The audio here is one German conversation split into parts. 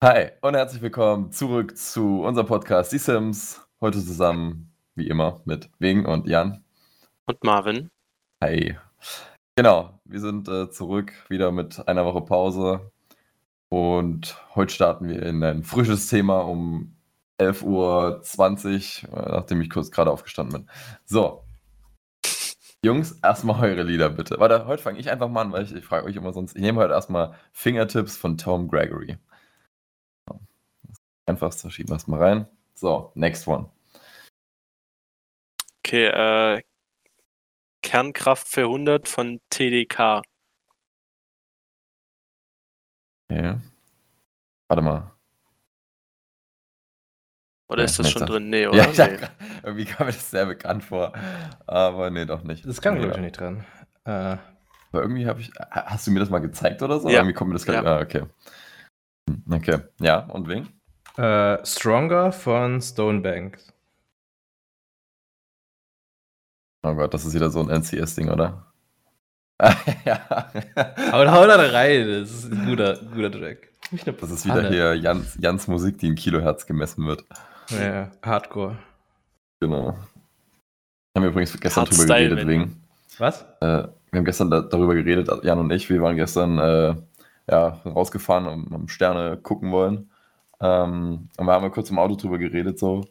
Hi und herzlich willkommen zurück zu unserem Podcast Die Sims. Heute zusammen, wie immer, mit Wing und Jan. Und Marvin. Hi. Genau, wir sind äh, zurück wieder mit einer Woche Pause. Und heute starten wir in ein frisches Thema um 11.20 Uhr, äh, nachdem ich kurz gerade aufgestanden bin. So. Jungs, erstmal eure Lieder bitte. Warte, heute fange ich einfach mal an, weil ich, ich frage euch immer sonst. Ich nehme heute erstmal Fingertips von Tom Gregory. Einfachste schieben wir es mal rein. So, next one. Okay, äh, Kernkraft für 100 von TDK. Okay. Warte mal. Oder Ja, ist das nee, schon das- drin? Nee, oder? Ja, nee. hab, irgendwie kam mir das sehr bekannt vor. Aber nee, doch nicht. Das kam, glaube ich, nicht dran. Äh, Aber irgendwie habe ich. ha- Hast du mir das mal gezeigt oder so? Ja. Irgendwie kommt mir das gar Ja. Ah, okay. Hm, Okay. Ja, und wem? Äh, Stronger von Stonebank. Oh Gott, das ist wieder so ein NCS-Ding, oder? ja. Aber hau da rein, das ist ein guter, guter Track. Ich glaub, Das ist wieder hier Jans, Jans Musik, die in Kilohertz gemessen wird. Ja, Hardcore. Genau. Haben wir übrigens gestern drüber geredet, wegen. Was? Äh, wir haben gestern da, darüber geredet, Jan und ich. Wir waren gestern äh, ja, rausgefahren und haben Sterne gucken wollen. Ähm, und wir haben ja kurz im Auto drüber geredet, so.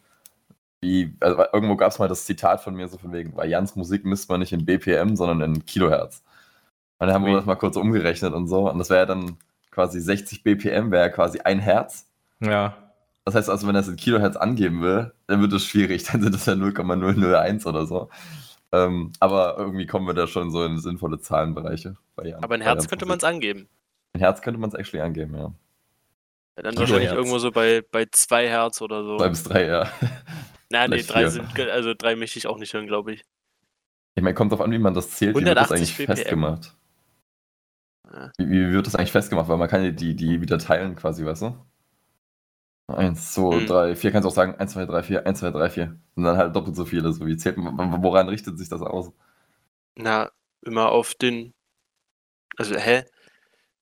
Wie, also irgendwo gab es mal das Zitat von mir, so von wegen, bei Jans Musik misst man nicht in BPM, sondern in Kilohertz. Und dann haben wir das mal kurz umgerechnet und so. Und das wäre ja dann quasi 60 BPM, wäre ja quasi ein Herz. Ja. Das heißt also, wenn er es in Kilohertz angeben will, dann wird es schwierig. Dann sind es ja 0,001 oder so. Ähm, aber irgendwie kommen wir da schon so in sinnvolle Zahlenbereiche. Bei Jan, Aber in bei Herz könnte man es angeben. In Herz könnte man es actually angeben, ja. Ja, dann Kilo wahrscheinlich irgendwo so bei, bei zwei Hertz oder so. Zwei bis drei, ja. Na, nee, vielleicht drei vier. sind, ge- also drei möchte ich auch nicht hören, glaube ich. Ich meine, kommt drauf an, wie man das zählt. Wie wird das 180 eigentlich BPM. festgemacht? Ja. Wie, wie wird das eigentlich festgemacht? Weil man kann ja die, die wieder teilen quasi, weißt du? Eins, zwei, Hm. drei, vier, kannst du auch sagen, eins, zwei, drei, vier, eins, zwei, drei, vier. Und dann halt doppelt so viele. So wie zählt man, woran richtet sich das aus? Na, immer auf den. Also, hä?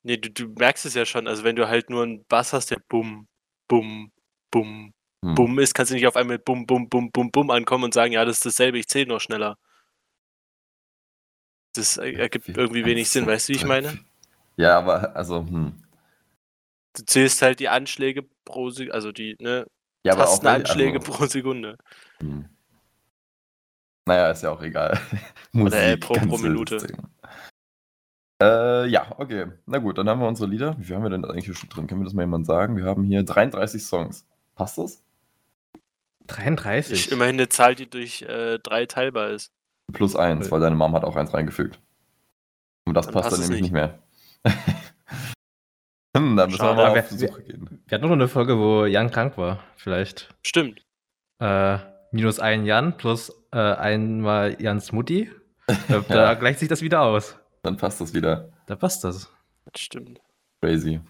Nee, du, du merkst es ja schon. Also, wenn du halt nur einen Bass hast, der bum, bum, bum, Hm. bum ist, kannst du nicht auf einmal bum, bum, bum, bum, bum ankommen und sagen, ja, das ist dasselbe, ich zähle noch schneller. Das er- ergibt irgendwie wenig Sinn, weißt du, wie ich meine? Ja, aber also, hm. Du zählst halt die Anschläge pro Sekunde, also die, ne, Ja, Tastenanschläge also, pro Sekunde. hm. Naja, ist ja auch egal. Oder, äh, Musik, pro- ganz pro wildes Minute. Thema. Äh, ja, okay. Na gut, dann haben wir unsere Lieder. Wie viel haben wir denn eigentlich hier schon drin? Können wir das mal jemand sagen? Wir haben hier 33 Songs. Passt das? 33. Ich, immerhin eine Zahl, die durch äh, drei teilbar ist. Plus eins, Cool. weil deine Mom hat auch eins reingefügt. Und das Dann passt passt dann nämlich nicht nicht. mehr. hm, dann müssen wir Schade. mal Aber auf wir- Suche gehen. Wir hatten noch eine Folge, wo Jan krank war. Vielleicht. Stimmt. Äh, minus ein Jan plus äh, einmal Jans Mutti. Da, da Ja. gleicht sich das wieder aus. Dann passt das wieder. Da passt das. Das stimmt. Crazy.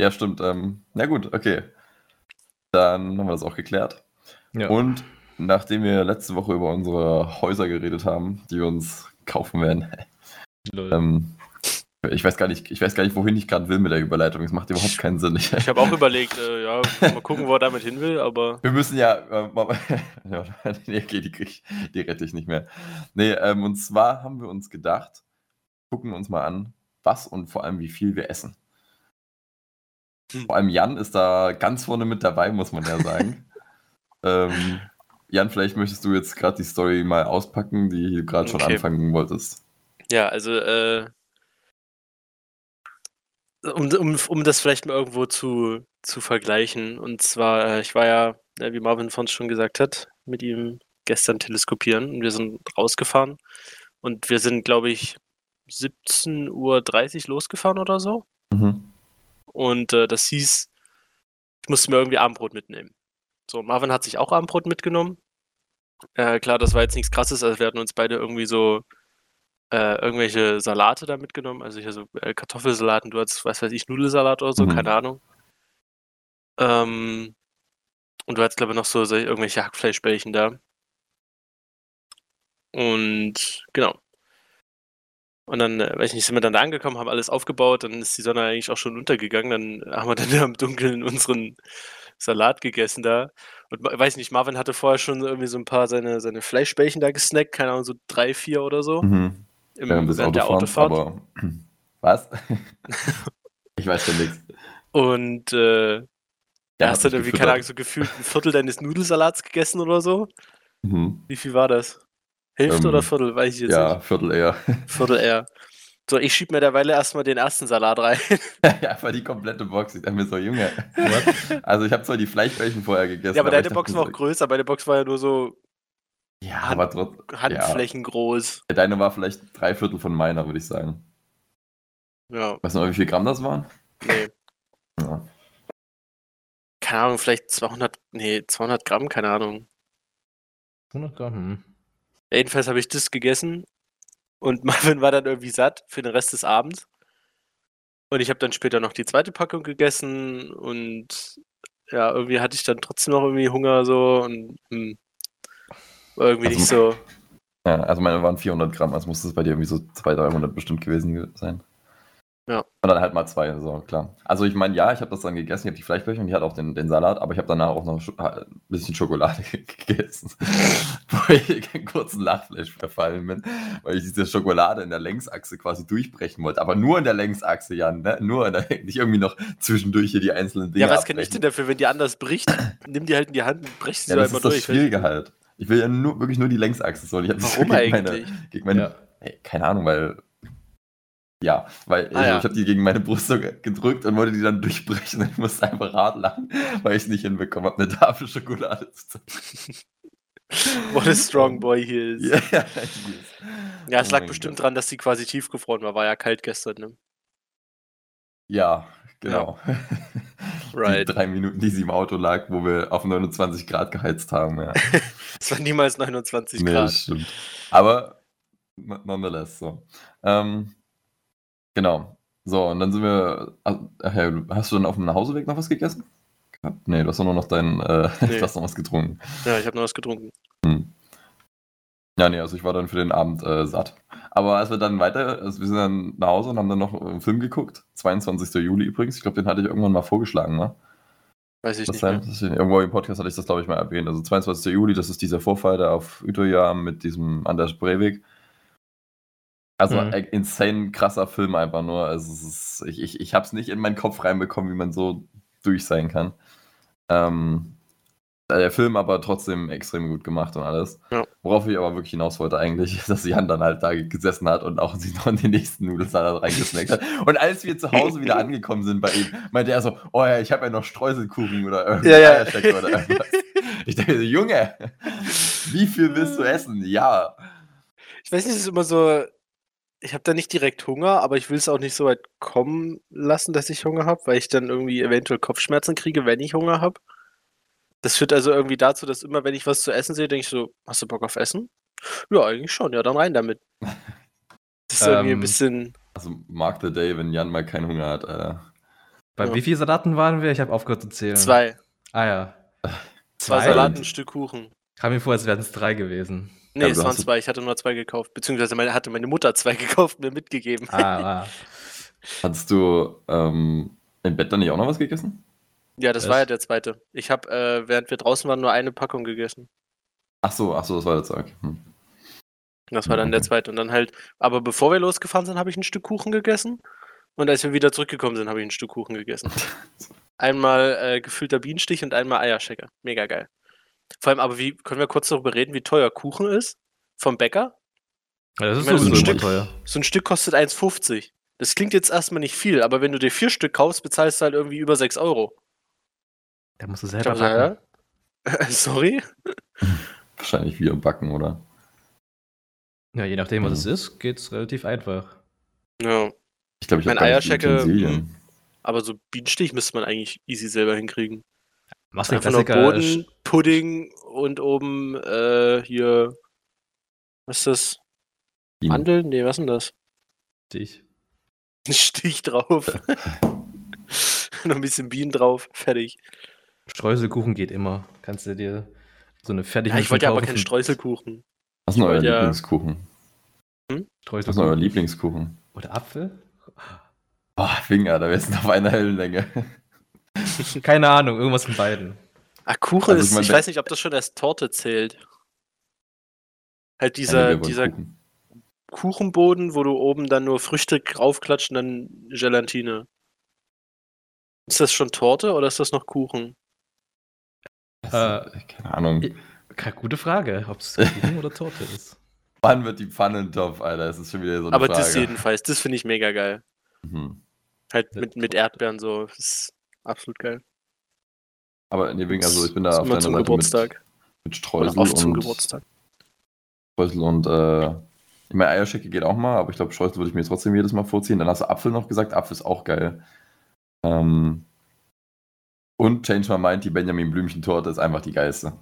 Ja, stimmt. Ähm, na gut, okay. Dann haben wir das auch geklärt. Ja. Und nachdem wir letzte Woche über unsere Häuser geredet haben, die wir uns kaufen werden, ähm, ich weiß gar nicht, ich weiß gar nicht, wohin ich gerade will mit der Überleitung. Es macht überhaupt keinen Sinn. Ich, habe auch überlegt, äh, ja, mal gucken, wo er damit hin will, aber wir müssen ja, äh, mal, ja nee, okay, die, krieg die rette ich nicht mehr. Nee, ähm, und zwar haben wir uns gedacht, gucken uns mal an, was und vor allem wie viel wir essen. Hm. Vor allem Jan ist da ganz vorne mit dabei, muss man ja sagen. ähm, Jan, vielleicht möchtest du jetzt gerade die Story mal auspacken, die du gerade schon Okay. anfangen wolltest. ja, also äh, um, um, um das vielleicht mal irgendwo zu, zu vergleichen. Und zwar, äh, ich war ja, äh, wie Marvin von uns schon gesagt hat, mit ihm gestern teleskopieren und wir sind rausgefahren und wir sind, glaube ich, 17.30 Uhr losgefahren oder so. Mhm. Und äh, das hieß, ich musste mir irgendwie Abendbrot mitnehmen. So, Marvin hat sich auch Abendbrot mitgenommen. Äh, klar, das war jetzt nichts krasses, also wir hatten uns beide irgendwie so äh, irgendwelche Salate da mitgenommen, also hier so äh, Kartoffelsalat und du hattest, was weiß ich, Nudelsalat oder so, Mhm. keine Ahnung. Ähm, und du hattest, glaube ich, noch so, so irgendwelche Hackfleischbällchen da. Und genau. Und dann, äh, weiß ich nicht, sind wir dann da angekommen, haben alles aufgebaut, dann ist die Sonne eigentlich auch schon untergegangen. Dann haben wir dann im Dunkeln unseren Salat gegessen da. Und weiß nicht, Marvin hatte vorher schon irgendwie so ein paar seine, seine Fleischbällchen da gesnackt, keine Ahnung, so drei, vier oder so. Mhm. Im, Während des während der Autofahrens, Autofahrt. aber. Was? ich weiß ja nichts. Und äh, Ja, da hast du dann irgendwie, keine Ahnung, so gefühlt ein Viertel deines Nudelsalats gegessen oder so. Mhm. Wie viel war das? Hälfte Ähm, oder Viertel? Weiß ich jetzt Ja, nicht. Viertel eher. Viertel eher. So, ich schieb mir derweil erstmal den ersten Salat rein. ja, einfach die komplette Box. Ich dachte mir so, Junge. What? Also, ich habe zwar die Fleischbällchen vorher gegessen. ja, aber deine ich Box war auch so, größer. Meine Box war ja nur so Ja, Hand- aber trotzdem. Handflächen groß. Ja, deine war vielleicht drei Viertel von meiner, würde ich sagen. Ja, Weißt du noch, wie viel Gramm das waren? nee. Ja. Keine Ahnung, vielleicht 200, nee, 200 Gramm, keine Ahnung. 100 Gramm. hm. Jedenfalls habe ich das gegessen und Marvin war dann irgendwie satt für den Rest des Abends. Und ich habe dann später noch die zweite Packung gegessen und ja, irgendwie hatte ich dann trotzdem noch irgendwie Hunger so und hm, irgendwie Also- nicht so. Ja, also meine waren 400 Gramm, also muss es bei dir irgendwie so 200, 300 bestimmt gewesen ge- sein. Ja. Und dann halt mal zwei, so klar. Also ich meine, ja, ich habe das dann gegessen, ich habe die Fleischbällchen und die hat auch den, den Salat, aber ich habe danach auch noch ein bisschen Schokolade gegessen. Wo ich einen kurzen Lachfleisch verfallen bin, weil ich diese Schokolade in der Längsachse quasi durchbrechen wollte. Aber nur in der Längsachse, Jan, ne? Nur der, nicht irgendwie noch zwischendurch hier die einzelnen Dinge Ja, was kann ich abbrechen. denn dafür, wenn die anders bricht? Nimm die halt in die Hand und brech sie Ja, so das einmal ist das durch. Schwierige halt. Ich will ja nur, wirklich nur die Längsachse. So. Ich das Warum eigentlich? Meine, gegen meine, Ja. Ey, keine Ahnung, weil. Ja, weil Ah, ich, ja. ich habe die gegen meine Brust gedrückt und wollte die dann durchbrechen. Ich musste einfach hart lachen, weil ich es nicht hinbekommen habe, eine Tafel Schokolade zu zeigen. What a strong boy he is. Ja, ja, ich weiß. Ja, es Oh lag bestimmt Gott. dran, dass die quasi tiefgefroren war. War ja kalt gestern, ne? Ja, genau. Right. Die drei Minuten, die sie im Auto lag, wo wir auf 29 Grad geheizt haben. Ja. Es war niemals 29 Nee, Grad. stimmt. Aber no- nonetheless so. Ähm, genau. So, und dann sind wir. Ach, ja, hast du dann auf dem Nachhauseweg noch was gegessen? Nee, du hast doch nur noch dein. Äh, Nee. du hast noch was getrunken. Ja, ich habe noch was getrunken. Ja, nee, also ich war dann für den Abend äh, satt. Aber als wir dann weiter, also wir sind dann nach Hause und haben dann noch einen Film geguckt. 22. Juli übrigens. Ich glaube, den hatte ich irgendwann mal vorgeschlagen, ne? Weiß ich Das nicht. Das ist, irgendwo im Podcast hatte ich das, glaube ich, mal erwähnt. Also 22. Juli, das ist dieser Vorfall da auf Utøya mit diesem Anders Breivik. Also Mhm. ein insane krasser Film einfach nur. Also ist, ich ich, ich habe es nicht in meinen Kopf reinbekommen, wie man so durch sein kann. Ähm, der Film aber trotzdem extrem gut gemacht und alles. Ja. Worauf ich aber wirklich hinaus wollte eigentlich, dass Jan dann halt da gesessen hat und auch sich noch in den nächsten Nudelsalat reingesnackt hat. Und als wir zu Hause wieder angekommen sind bei ihm, meinte er so, oh ja, ich habe ja noch Streuselkuchen oder irgendwas Ja, ja. Oder irgendwas. Ich dachte so, Junge, wie viel willst du essen? Ja. Ich weiß nicht, es ist immer so. Ich habe da nicht direkt Hunger, aber ich will es auch nicht so weit kommen lassen, dass ich Hunger habe, weil ich dann irgendwie eventuell Kopfschmerzen kriege, wenn ich Hunger habe. Das führt also irgendwie dazu, dass immer, wenn ich was zu essen sehe, denke ich so, hast du Bock auf Essen? Ja, eigentlich schon, ja, dann rein damit. Das ist irgendwie ein Ähm, bisschen. Also mark the day, wenn Jan mal keinen Hunger hat, Alter. Bei Ja. wie viel Salaten waren wir? Ich habe aufgehört zu zählen. Zwei. Ah ja. Zwei Zwei? Salaten, ein Stück Kuchen. Kam mir vor, als wären es drei gewesen. Nee, Ja, es waren zwei. Ich hatte nur zwei gekauft. Beziehungsweise meine, hatte meine Mutter zwei gekauft und mir mitgegeben. Ah, ah. Hattest du ähm, im Bett dann nicht auch noch was gegessen? Ja, das Was? war ja der zweite. Ich habe, äh, während wir draußen waren, nur eine Packung gegessen. Ach so, ach so, das war der Zeug. Hm. Das war dann der Okay. zweite. Und dann halt, aber bevor wir losgefahren sind, habe ich ein Stück Kuchen gegessen. Und als wir wieder zurückgekommen sind, habe ich ein Stück Kuchen gegessen. Einmal äh, gefüllter Bienenstich und einmal Eierschecker. Mega geil. Vor allem, aber wie, können wir kurz darüber reden, wie teuer Kuchen ist? Vom Bäcker? Ja, das ist meine, so ein Stück- teuer. So ein Stück kostet 1,50. Das klingt jetzt erstmal nicht viel, aber wenn du dir vier Stück kaufst, bezahlst du halt irgendwie über 6 Euro. Da musst du selber backen. hä? Sorry? Wahrscheinlich wieder backen, oder? Ja, je nachdem, was Mhm. es ist, geht's relativ einfach. Ja. Ich glaube, ich Mein Eierschecke. Aber so Bienenstich müsste man eigentlich easy selber hinkriegen. Machst Einfach nur Klassiker. Boden, Pudding und oben äh, hier. Was ist das? Bienen. Mandeln? Nee, was ist denn das? Stich. Ein Stich drauf. Noch ein bisschen Bienen drauf. Fertig. Streuselkuchen geht immer. Kannst du dir so eine fertige Ja, ich wollte ja aber keinen Streuselkuchen. Was ist denn euer wollte ja- Lieblingskuchen? Hm? Was ist denn euer Lieblingskuchen? Oder Apfel? Boah, Finger, da wär's auf einer Hellenlänge. Keine Ahnung, irgendwas von beiden. Ah, Kuchen Also ich ist, mein, ich weiß nicht, ob das schon als Torte zählt. Halt dieser, dieser Kuchen. Kuchenboden, wo du oben dann nur Früchte draufklatscht und dann Gelatine. Ist das schon Torte oder ist das noch Kuchen? Äh, Keine Ahnung. Keine gute Frage, ob es Kuchen oder Torte ist. Wann wird die Pfanne in Topf, Alter? Das ist schon wieder so eine Aber Frage. das jedenfalls, das finde ich mega geil. Mhm. Halt mit, mit Erdbeeren so, das ist absolut geil. Aber nee, wegen, also ich bin da auf deiner zum Seite Geburtstag. mit, mit Oder Streusel oft zum und Geburtstag. Streusel und äh, ich meine Eierschecke geht auch mal, aber ich glaube Streusel würde ich mir trotzdem jedes Mal vorziehen. Dann hast du Apfel noch gesagt, Apfel ist auch geil. Ähm, und Change My Mind, die Benjamin Blümchen Torte ist einfach die geilste.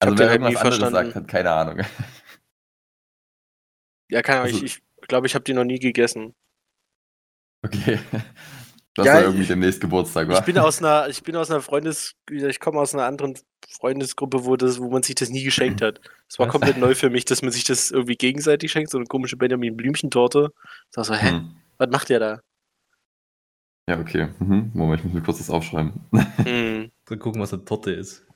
Also hab wer irgendwas anderes verstanden. sagt, hat keine Ahnung. Ja, keine Ahnung, Also- ich, ich glaube, ich habe die noch nie gegessen. Okay. Das Ja, war irgendwie demnächst Geburtstag, wa? Ich bin aus einer, ich bin aus einer Freundes, ich komme aus einer anderen Freundesgruppe, wo das, wo man sich das nie geschenkt hat. Es war Was? komplett neu für mich, dass man sich das irgendwie gegenseitig schenkt, so eine komische Benjamin Blümchen-Torte. Ich war so, hä, Hm. was macht der da? Ja, okay. Mhm. Moment, ich muss mir kurz das aufschreiben. Hm. So gucken, was eine Torte ist.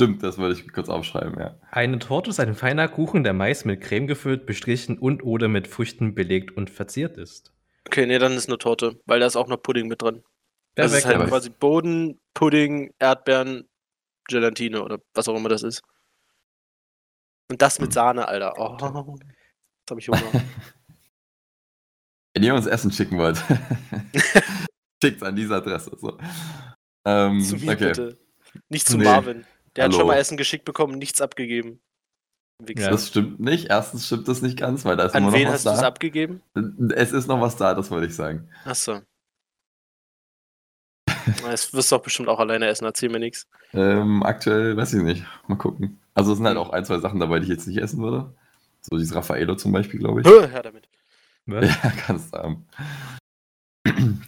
Stimmt, das wollte ich kurz aufschreiben, ja. Eine Torte ist ein feiner Kuchen, der meist mit Creme gefüllt, bestrichen und oder mit Früchten belegt und verziert ist. Okay, nee, dann ist eine Torte, weil da ist auch noch Pudding mit drin. Das ist halt quasi Boden, Pudding, Erdbeeren, Gelatine oder was auch immer das ist. Und das mit Hm. Sahne, Alter. Oh, jetzt hab ich Hunger. Wenn ihr uns Essen schicken wollt, schickt an diese Adresse. So. Ähm, zu mir okay. bitte. Nicht zu Nee. Marvin. Der hat Hallo. schon mal Essen geschickt bekommen, nichts abgegeben. Wichser. Ja. Das stimmt nicht. Erstens stimmt das nicht ganz, weil da ist An immer wen noch hast was du es da. abgegeben? Es ist noch was da, das wollte ich sagen. Achso. Das wirst du doch bestimmt auch alleine essen, erzähl mir nichts. Ähm, aktuell weiß ich nicht. Mal gucken. Also es sind halt Hm. auch ein, zwei Sachen dabei, die ich jetzt nicht essen würde. So dieses Raffaello zum Beispiel, glaube ich. Hör damit. Was? Ja, kannst du haben.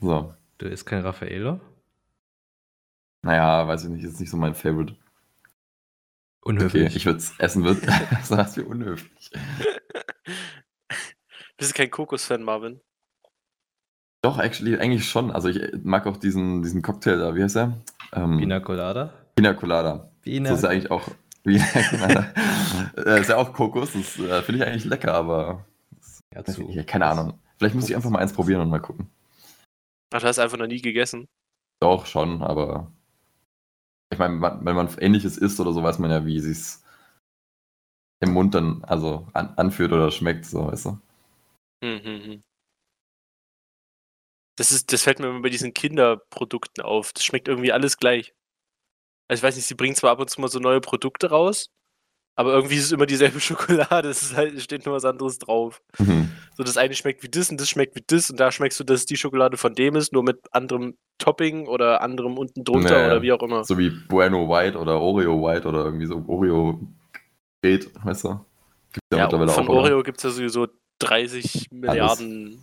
So. Du isst kein Raffaello? Naja, weiß ich nicht, ist nicht so mein Favorite. Okay, Unhöflich. ich würde es essen, wird. so das wie unhöflich. Bist du kein Kokos-Fan, Marvin? Doch, actually, eigentlich schon. Also ich mag auch diesen, diesen Cocktail da, wie heißt der? Ähm, Pina Colada? Pina Colada. Pina. Das ist ja eigentlich auch. Wie, äh, ist ja auch Kokos, das äh, finde ich eigentlich lecker, aber ja, zu. ja, keine Ahnung. Vielleicht muss ich einfach mal eins probieren und mal gucken. Ach, du hast einfach noch nie gegessen. Doch, schon, aber ich meine, wenn man ähnliches isst oder so, weiß man ja, wie es sich im Mund dann also an, anfühlt oder schmeckt, so, weißt du. Hm, hm, hm. Das, ist, das fällt mir immer bei diesen Kinderprodukten auf. Das schmeckt irgendwie alles gleich. Also ich weiß nicht, sie bringen zwar ab und zu mal so neue Produkte raus, aber irgendwie ist es immer dieselbe Schokolade. Es halt, steht nur was anderes drauf. Mhm. So, das eine schmeckt wie das und das schmeckt wie das und da schmeckst du, dass die Schokolade von dem ist, nur mit anderem Topping oder anderem unten drunter Naja, oder wie auch immer. So wie Bueno White oder Oreo White oder irgendwie so Oreo Geht, weißt du? Gibt ja, Ja, mittlerweile von auch. Oreo gibt es ja sowieso 30 Milliarden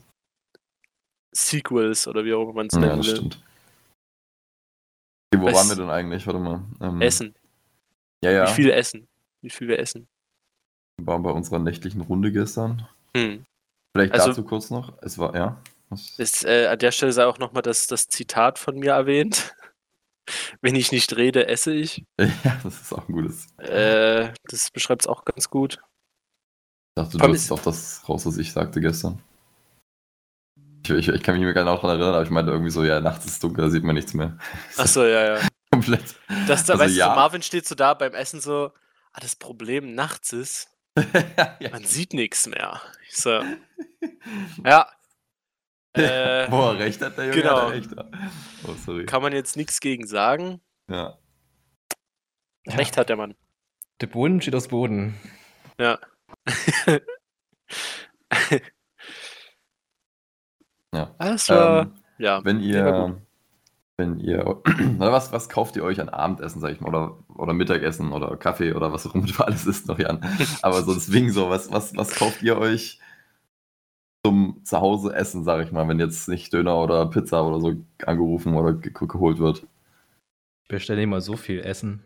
Sequels oder wie auch immer man es Ja, nennen das stimmt. Okay, wo Weiß- waren wir denn eigentlich? Warte mal. Ähm, Essen. Ja, ja. Wie viel essen? Wie viel wir essen? Wir waren bei unserer nächtlichen Runde gestern. Hm. Vielleicht Also- dazu kurz noch. Es war, ja. Ist, äh, an der Stelle sei auch nochmal das, das Zitat von mir erwähnt. Wenn ich nicht rede, esse ich. ja, das ist auch ein gutes. Äh, das beschreibt es auch ganz gut. Ich dachte, du Vor allem wirst ist- auf das raus, was ich sagte gestern. Ich, ich, ich kann mich nicht mehr genau daran erinnern, aber ich meinte irgendwie so, ja, nachts ist es dunkel, da sieht man nichts mehr. Achso, ja, ja. Komplett. Das, da, Also weißt du, ja. so Marvin steht so da beim Essen so, ah, das Problem nachts ist, ja. man sieht nichts mehr. Ich so, ja. Äh, Boah, recht hat der Junge. genau. Hat recht. ja. Oh, sorry. kann man jetzt nichts gegen sagen. Ja. Recht hat der Mann. Der Boden steht aus Boden. Ja. ja. Das war, Ähm, ja. wenn ihr, wenn ihr, was, was kauft ihr euch an Abendessen, sag ich mal, oder, oder Mittagessen oder Kaffee oder was auch immer du alles isst noch, Jan. Aber so deswegen so, was, was, was kauft ihr euch zum Zuhause essen, sag ich mal, wenn jetzt nicht Döner oder Pizza oder so angerufen oder ge geholt wird? Ich bestelle immer so viel Essen.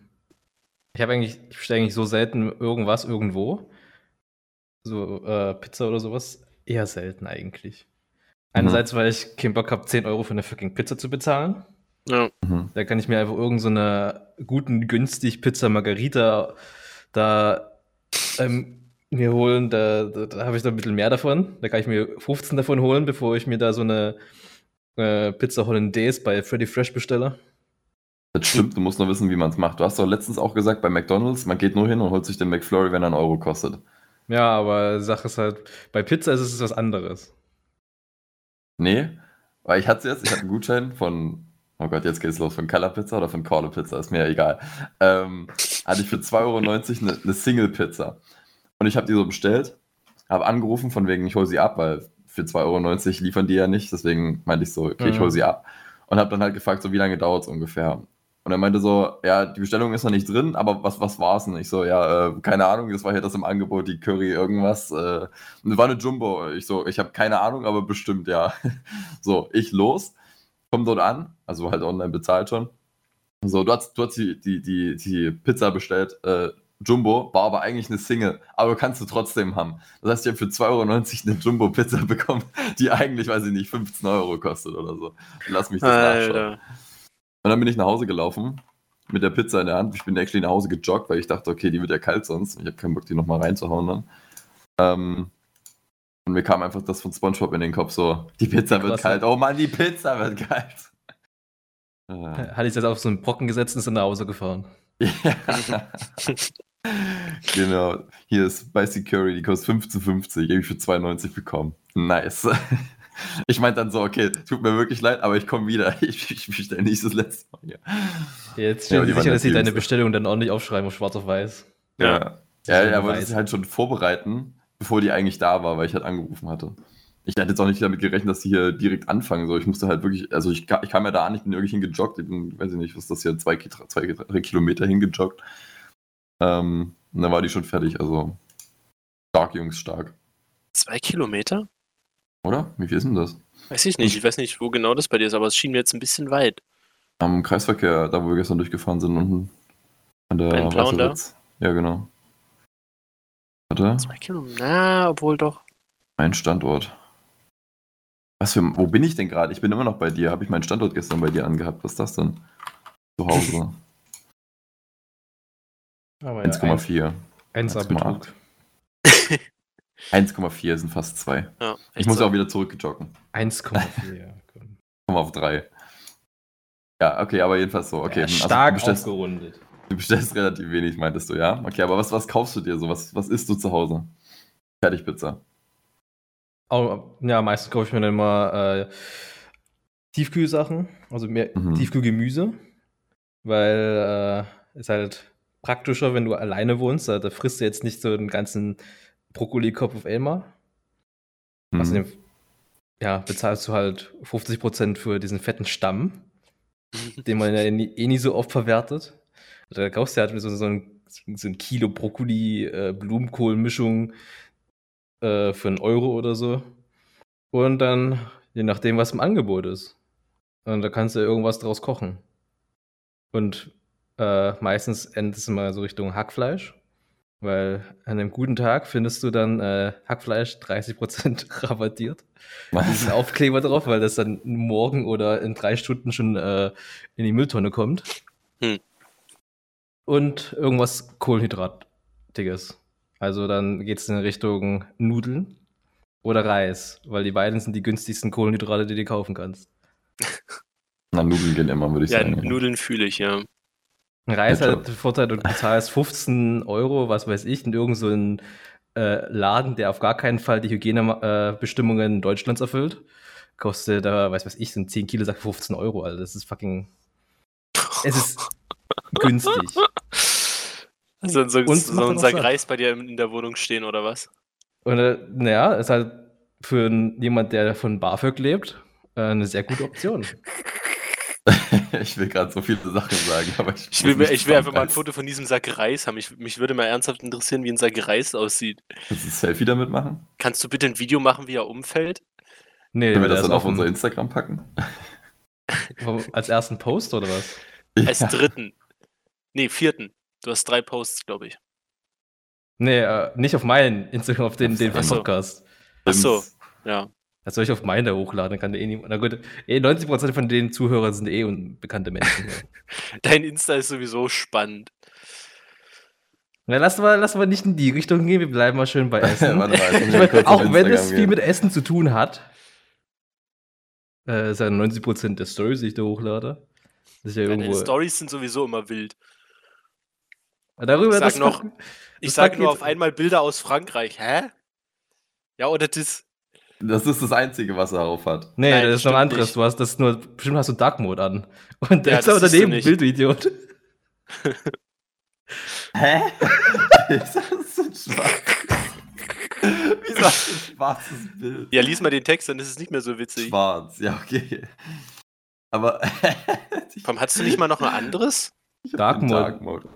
Ich habe eigentlich, ich bestelle eigentlich so selten irgendwas irgendwo. so äh, Pizza oder sowas, eher selten eigentlich. Einerseits, weil ich keinen Bock habe, 10 Euro für eine fucking Pizza zu bezahlen. Ja. Mhm. Da kann ich mir einfach irgendeine so guten, günstig Pizza Margarita da ähm, mir holen. Da, da, da habe ich dann ein bisschen mehr davon. Da kann ich mir 15 davon holen, bevor ich mir da so eine äh, Pizza Hollandaise bei Freddy Fresh bestelle. Das stimmt, du musst nur wissen, wie man es macht. Du hast doch letztens auch gesagt, bei McDonalds, man geht nur hin und holt sich den McFlurry, wenn er einen Euro kostet. Ja, aber die Sache ist halt, bei Pizza ist es was anderes. Nee, weil ich hatte jetzt, ich hatte einen Gutschein von, oh Gott, jetzt geht's los, von Color Pizza oder von Corle Pizza, ist mir ja egal. Ähm, hatte ich für 2,90 Euro eine, eine Single Pizza. Und ich habe die so bestellt, habe angerufen, von wegen, ich hole sie ab, weil für 2,90 Euro liefern die ja nicht, deswegen meinte ich so, okay, ich Mhm. hole sie ab. Und habe dann halt gefragt, so wie lange dauert es ungefähr. Und er meinte so, ja, die Bestellung ist noch nicht drin, aber was, was war's denn? Ich so, ja, äh, keine Ahnung, das war hier das im Angebot, die Curry irgendwas. Äh, war eine Jumbo. Ich so, ich habe keine Ahnung, aber bestimmt, ja. So, ich los, komm dort an, also halt online bezahlt schon. So, du hast, du hast die, die, die, die Pizza bestellt, äh, Jumbo, war aber eigentlich eine Single, aber kannst du trotzdem haben. Das heißt, ich habe für 2,90 Euro eine Jumbo-Pizza bekommen, die eigentlich, weiß ich nicht, 15 Euro kostet oder so. Lass mich das nachschauen. Alter. Und dann bin ich nach Hause gelaufen mit der Pizza in der Hand. Ich bin actually nach Hause gejoggt, weil ich dachte, okay, die wird ja kalt sonst. Ich habe keinen Bock, die nochmal reinzuhauen dann. Ähm, und mir kam einfach das von Spongebob in den Kopf so, die Pizza wird Klasse. kalt. Oh Mann, die Pizza wird kalt. Äh, Hatte ich das auf so einen Brocken gesetzt und ist dann nach Hause gefahren. ja. genau. Hier ist Spicy Curry, die kostet 15,50. Die habe ich für 2,90 bekommen. Nice. Ich meinte dann so, okay, tut mir wirklich leid, aber ich komme wieder. Ich, ich bestelle nicht das letzte Mal hier. Jetzt Ja, stellen die Sie sicher, dass Sie deine. Bestellung dann ordentlich aufschreiben auf schwarz auf weiß. Ja. Ja. Ja, Das ist er ein wollte Beweis. sie halt schon vorbereiten, bevor die eigentlich da war, weil ich halt angerufen hatte. Ich hatte jetzt auch nicht damit gerechnet, dass die hier direkt anfangen. So, ich musste halt wirklich, also ich, ich kam ja da an, ich bin irgendwie hingejoggt. Ich bin, weiß ich nicht, was das hier, zwei, zwei drei Kilometer hingejoggt. Ähm, und dann war die schon fertig. Also stark, Jungs, stark. Zwei Kilometer? Oder? Wie viel ist denn das? Weiß ich nicht. Ich weiß nicht, wo genau das bei dir ist, aber es schien mir jetzt ein bisschen weit. Am Kreisverkehr, da wo wir gestern durchgefahren sind, unten an der? Wasserwitz. Ja, genau. Warte. Zwei Kilometer? Na, obwohl doch. Mein Standort. Was für, wo bin ich denn gerade? Ich bin immer noch bei dir. Habe ich meinen Standort gestern bei dir angehabt? Was ist das denn? Zu Hause. Aber ja, 1,4. 1 1,8. Betrug. 1,4 sind fast 2. Ja, Ich muss so. auch wieder zurückgejoggen. 1,4. ja, komm. Auf 3. Ja, okay, aber jedenfalls so. Okay, Ja, also stark bestellst, aufgerundet. Du bestellst relativ wenig, meintest du, ja? Okay, aber was, was kaufst du dir so? Was, was isst du zu Hause? Fertigpizza. Au- ja, meistens kaufe ich mir dann immer äh, Tiefkühlsachen, also mehr Mhm. Tiefkühlgemüse, weil äh, ist halt praktischer, wenn du alleine wohnst. Da, da frisst du jetzt nicht so den ganzen Brokkoli-Kopf auf einmal. Mhm. Außerdem, ja, bezahlst du halt 50% für diesen fetten Stamm, den man ja eh nie so oft verwertet. Da kaufst du halt so, so, ein, so ein Kilo Brokkoli, äh, Blumenkohl-Mischung äh, für einen Euro oder so. Und dann, je nachdem, was im Angebot ist. Und da kannst du irgendwas draus kochen. Und äh, meistens endet es immer so Richtung Hackfleisch. Weil an einem guten Tag findest du dann äh, Hackfleisch 30% rabattiert. Diesen Aufkleber drauf, weil das dann morgen oder in drei Stunden schon äh, in die Mülltonne kommt. Hm. Und irgendwas Kohlenhydratiges. Also dann geht es in Richtung Nudeln oder Reis, weil die beiden sind die günstigsten Kohlenhydrate, die du kaufen kannst. Na, Nudeln gehen immer, würde ich Ja, sagen. Nudeln fühle ich, ja. Reis Ja, hat den Vorteil, du bezahlst 15 Euro, was weiß ich, in irgendeinem so einen, äh, Laden, der auf gar keinen Fall die Hygienebestimmungen äh, Deutschlands erfüllt. Kostet da, weiß was ich, so ein 10 Kilo Sack 15 Euro. Also das ist fucking. Es ist günstig. Also so, Und so ein Sack. Reis bei dir in der Wohnung stehen oder was? Und äh, naja, ist halt für jemand, der von BAföG lebt, äh, eine sehr gute Option. ich will gerade so viele Sachen sagen, aber ich, Ich will, mir- ich will einfach mal ein. Foto von diesem Sack Reis haben. Ich, mich würde mal ernsthaft interessieren, wie ein Sack Reis aussieht. Willst du ein Selfie damit machen? Kannst du bitte ein Video machen, wie er umfällt? Nee, Können wir das dann auf unser Instagram packen? Als ersten Post oder was? Als dritten. Nee, vierten. Du hast drei Posts, glaube ich. Nee, äh, nicht auf meinen Instagram, auf den, den Ach so. Podcast. Ach so, ja. Das soll ich auf meinen da hochladen, dann kann der eh niemand. Na gut, eh 90% von den Zuhörern sind eh unbekannte Menschen. ja. Dein Insta ist sowieso spannend. Na, lass mal, lass mal nicht in die Richtung gehen, wir bleiben mal schön bei Essen. Warte mal, jetzt muss ich ich mein, kurz auf auch wenn es viel mit Essen zu tun hat, äh, ist ja 90% der Stories, die ich da hochlade. Das ist ja Deine. Stories sind sowieso immer wild. Darüber Ich sag das noch- macht- Ich sagt nur auf einmal Bilder aus Frankreich. Hä? Ja, oder das. Das ist das Einzige, was er auf hat. Nee, Nein, das ist noch stimmt anderes. nicht. Du hast das nur, bestimmt hast du Dark Mode an. Und Ja, da ist du daneben ein. Bild, du Idiot. Hä? ist das so schwarz? Wieso hast du ein schwarzes Bild? Ja, lies mal den Text, dann ist es nicht mehr so witzig. Schwarz, ja, okay. Aber. Warum hattest du nicht mal noch ein anderes? Dark Mode. Dark Mode.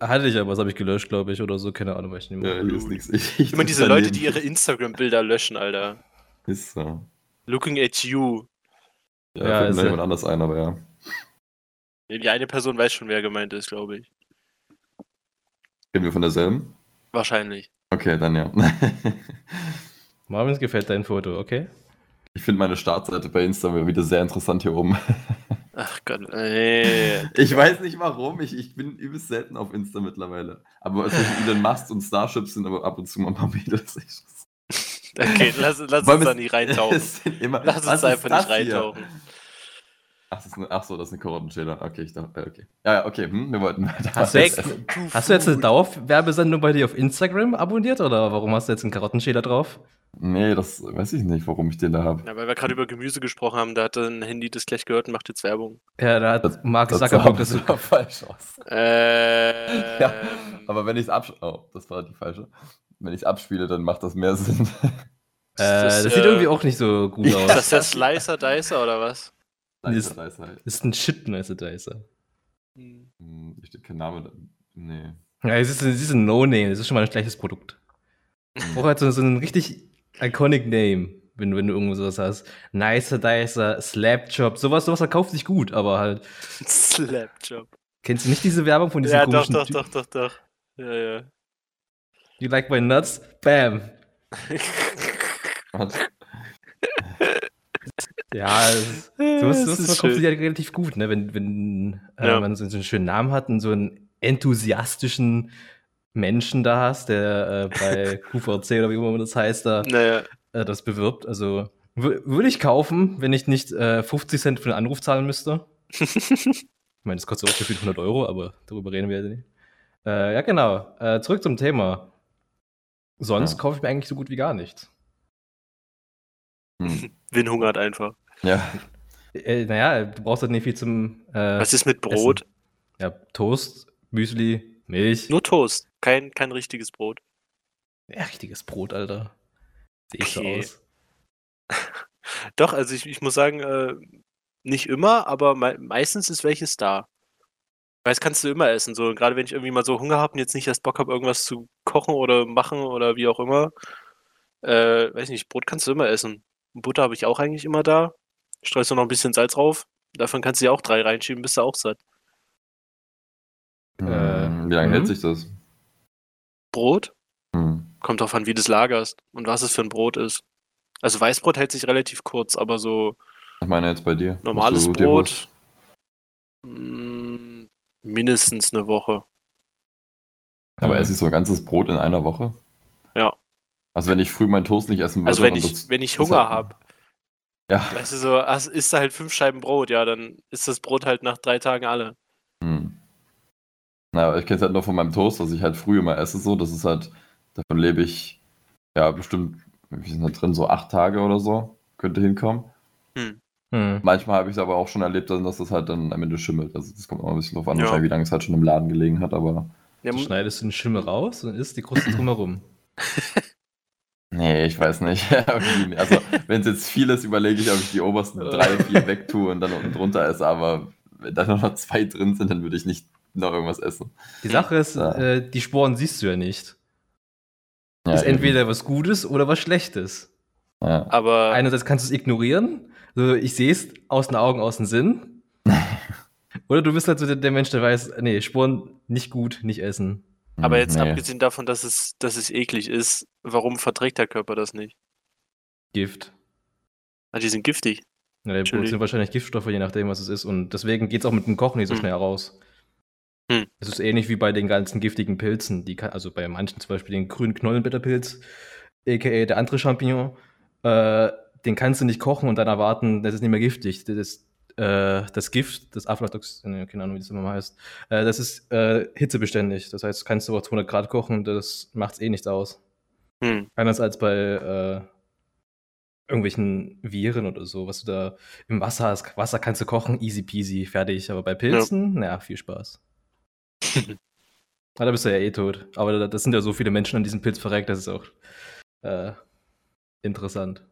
Hatte ich aber, das habe ich gelöscht, glaube ich, oder so. Keine Ahnung, weiß ich nicht mehr. Ja, ist nichts. Ich, ich Immer diese Leute, die ihre Instagram-Bilder löschen, Alter. Ist so. Looking at you. Ja, Ja, fällt ist mir jemand anders ein, aber ja. Die eine Person weiß schon, wer gemeint ist, glaube ich. Reden wir von derselben? Wahrscheinlich. Okay, dann ja. Marvin, gefällt dein Foto, okay? Ich finde meine Startseite bei Insta wieder sehr interessant hier oben. Ach Gott, nee. Ich weiß nicht warum, ich, ich bin übelst selten auf Insta mittlerweile. Aber solche Elon Musk und Starships sind aber ab und zu mal ein paar Mädels. Okay, lass, lass uns da nicht reintauchen. immer, Lass uns einfach nicht hier? Ach, das ist eine, ach so, das ist eine Korottenschäler. Okay, ich dachte, äh, okay. Ja, ja, okay, hm, wir wollten weiter. Hast jetzt, hast du jetzt eine. Dauerwerbesendung bei dir auf Instagram abonniert oder warum hast du jetzt einen Karottenschäler drauf? Nee, das weiß ich nicht, warum ich den da habe. Ja, weil wir gerade über Gemüse gesprochen haben, da hat ein Handy das gleich gehört und macht jetzt Werbung. Ja, da hat Das- Mark Das Zuckerberg das sogar falsch aus. Ähm, Ja, Aber wenn ich es abspiele. Oh, das war die falsche. Wenn ich es abspiele, dann macht das mehr Sinn. Äh, das, das, sieht äh, irgendwie auch nicht so gut Ja. ist aus. das der Slicer Dicer oder was? Halt. Das ist ein Shit-Nice Dicer. Hm. Hm, Ich kein Name da. Nee. Ja, es ist, es ist ein No-Name, es ist schon mal ein schlechtes Produkt. Braucht halt so, so einen richtig iconic Name, wenn, wenn du irgendwo sowas hast. Nicer Dicer, Slapjob, sowas, sowas verkauft sich gut, aber halt. Slapjob. Kennst du nicht diese Werbung von diesem Ja, doch, komischen doch, Typ? doch, doch, doch. Ja, ja. You like my nuts? Bam. Ja, es- Das sowas, ist sowas verkauft sich ja relativ gut, ne? wenn, wenn äh, Ja. man so, so einen schönen Namen hat und so einen enthusiastischen Menschen da hast, der äh, bei QVC oder wie immer das heißt, da Naja, äh, das bewirbt. Also wür- würde ich kaufen, wenn ich nicht äh, 50 Cent für den Anruf zahlen müsste. Ich meine, das kostet auch gefühlt 100 Euro, aber darüber reden wir ja nicht. Äh, ja, genau. Äh, zurück zum Thema. Sonst Ja. kaufe ich mir eigentlich so gut wie gar nichts. Hm. Win hungert einfach. Ja, Äh, naja, du brauchst halt nicht viel zum äh, Was ist mit Brot? ja, Toast, Müsli, Milch. Nur Toast. Kein, kein richtiges Brot. Ja, richtiges Brot, Alter. Sehe ich Okay. so aus. Doch, also ich, ich muss sagen, äh, nicht immer, aber mei meistens ist welches da. Weil das kannst du immer essen. So, gerade wenn ich irgendwie mal so Hunger habe und jetzt nicht erst Bock habe, irgendwas zu kochen oder machen oder wie auch immer. Äh, weiß nicht, Brot kannst du immer essen. Butter habe ich auch eigentlich immer da. Streust du noch ein bisschen Salz drauf. Davon kannst du ja auch drei reinschieben, bist du auch satt. Äh, Hm, Wie lange mhm. hält sich das? Brot? Hm. Kommt drauf an, wie du es lagerst und was es für ein Brot ist. Also Weißbrot hält sich relativ kurz, aber so Ich meine jetzt bei dir. normales du. Brot mm, mindestens eine Woche. Aber Mhm. esse ich so ein ganzes Brot in einer Woche? Also wenn ich früh meinen Toast nicht essen würde. Also wenn ich, das- wenn ich Hunger habe, Ja. weißt du so, ach, isst du halt fünf Scheiben Brot, ja, dann ist das Brot halt nach drei Tagen alle. Hm. Naja, ich kenne es halt nur von meinem Toast, was ich halt früh immer esse, so. Das ist halt, davon lebe ich, ja, bestimmt, wie sind da drin, so acht Tage oder so, könnte hinkommen. Hm. Hm. Manchmal habe ich es aber auch schon erlebt, dass das halt dann am Ende schimmelt. Also das kommt auch ein bisschen drauf an, Ja. wie lange es halt schon im Laden gelegen hat, aber. Ja, Du schneidest den Schimmel raus und isst die Kruste drumherum. Ich weiß nicht. Also, wenn es jetzt viel ist, überlege ich, ob ich die obersten drei, vier wegtue und dann unten drunter esse. Aber wenn da nur noch zwei drin sind, dann würde ich nicht noch irgendwas essen. Die Sache ist, Ja. äh, die Sporen siehst du ja nicht. Ja, ist eben. entweder was Gutes oder was Schlechtes. Ja. aber Einerseits kannst du es ignorieren, so, ich sehe es aus den Augen, aus dem Sinn. oder du bist halt so der, der Mensch, der weiß, nee, Sporen nicht gut, nicht essen. Aber Hm, jetzt nee. abgesehen davon, dass es, dass es eklig ist, warum verträgt der Körper das nicht? Gift. Ah, die sind giftig. Ja, die produzieren wahrscheinlich Giftstoffe, je nachdem, was es ist. Und deswegen geht es auch mit dem Kochen nicht so Hm. schnell raus. Hm. Es ist ähnlich wie bei den ganzen giftigen Pilzen. Die kann, also bei manchen zum Beispiel den grünen Knollenblätterpilz, a.k.a. der andere Champignon. Äh, den kannst du nicht kochen und dann erwarten, das ist nicht mehr giftig. Das, ist, äh, das Gift, das Aflatox, ne, keine Ahnung, wie das immer heißt, äh, das ist äh, hitzebeständig. Das heißt, kannst du auf 200 Grad kochen, das macht eh nichts aus. Hm. Anders als bei äh, irgendwelchen Viren oder so, was du da im Wasser hast. Wasser kannst du kochen, easy peasy, fertig. Aber bei Pilzen, naja, viel Spaß. Na, da bist du ja eh tot. Aber da, das sind ja so viele Menschen an diesem Pilz verreckt, das ist auch äh, interessant.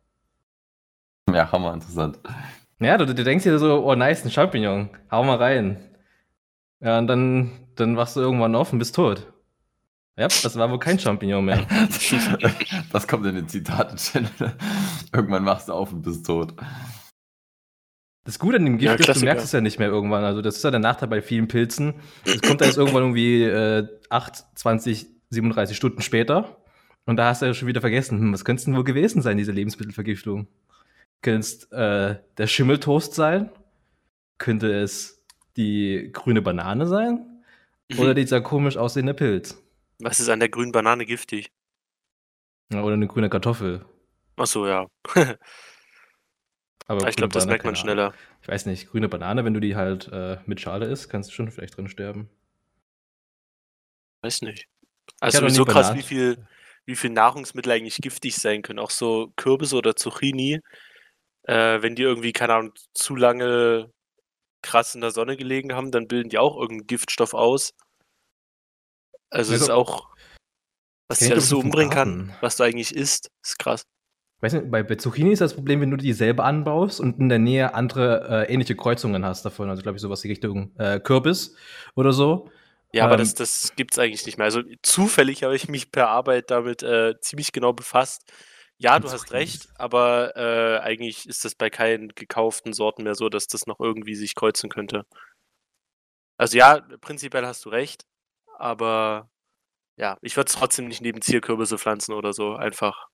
Ja, hammer interessant. Ja, du, du denkst dir so, oh nice, ein Champignon, hau mal rein. Ja, und dann, dann wachst du irgendwann auf und bist tot. Ja, das war wohl kein Champignon mehr. Das kommt in den Zitaten. Irgendwann machst du auf und bist tot. Das Gute an dem Gift Ja, ist, du merkst es ja nicht mehr irgendwann. Also, das ist ja der Nachteil bei vielen Pilzen. Es kommt dann jetzt irgendwann irgendwie äh, 8, 20, 37 Stunden später. Und da hast du ja schon wieder vergessen, hm, was könnte es denn wohl gewesen sein, diese Lebensmittelvergiftung? Könnte es äh, der Schimmeltoast sein? Könnte es die grüne Banane sein? Oder dieser komisch aussehende Pilz? Was ist an der grünen Banane giftig? Ja, Oder eine grüne Kartoffel? Achso, ja. Aber ich grüne glaube, das merkt man Ahnung. schneller. Ich weiß nicht, grüne Banane, wenn du die halt äh, mit Schale isst, kannst du schon vielleicht drin sterben. Weiß nicht. Ich Also sowieso krass, wie viel, wie viel Nahrungsmittel eigentlich giftig sein können. Auch so Kürbis oder Zucchini. Äh, wenn die irgendwie, keine Ahnung, zu lange krass in der Sonne gelegen haben, dann bilden die auch irgendeinen Giftstoff aus. Also es Also- ist auch, was dich ich alles so umbringen kann, was du eigentlich isst, ist krass. Weiß nicht, bei, Zucchini ist das Problem, wenn du die selber anbaust und in der Nähe andere äh, ähnliche Kreuzungen hast davon. Also, glaube ich, sowas in Richtung äh, Kürbis oder so. Ja, aber Ähm, das, das gibt's eigentlich nicht mehr. Also zufällig habe ich mich per Arbeit damit äh, ziemlich genau befasst. Ja, du hast recht, aber äh, eigentlich ist das bei keinen gekauften Sorten mehr so, dass das noch irgendwie sich kreuzen könnte. Also ja, prinzipiell hast du recht, aber ja, ich würde es trotzdem nicht neben Zierkürbisse pflanzen oder so, einfach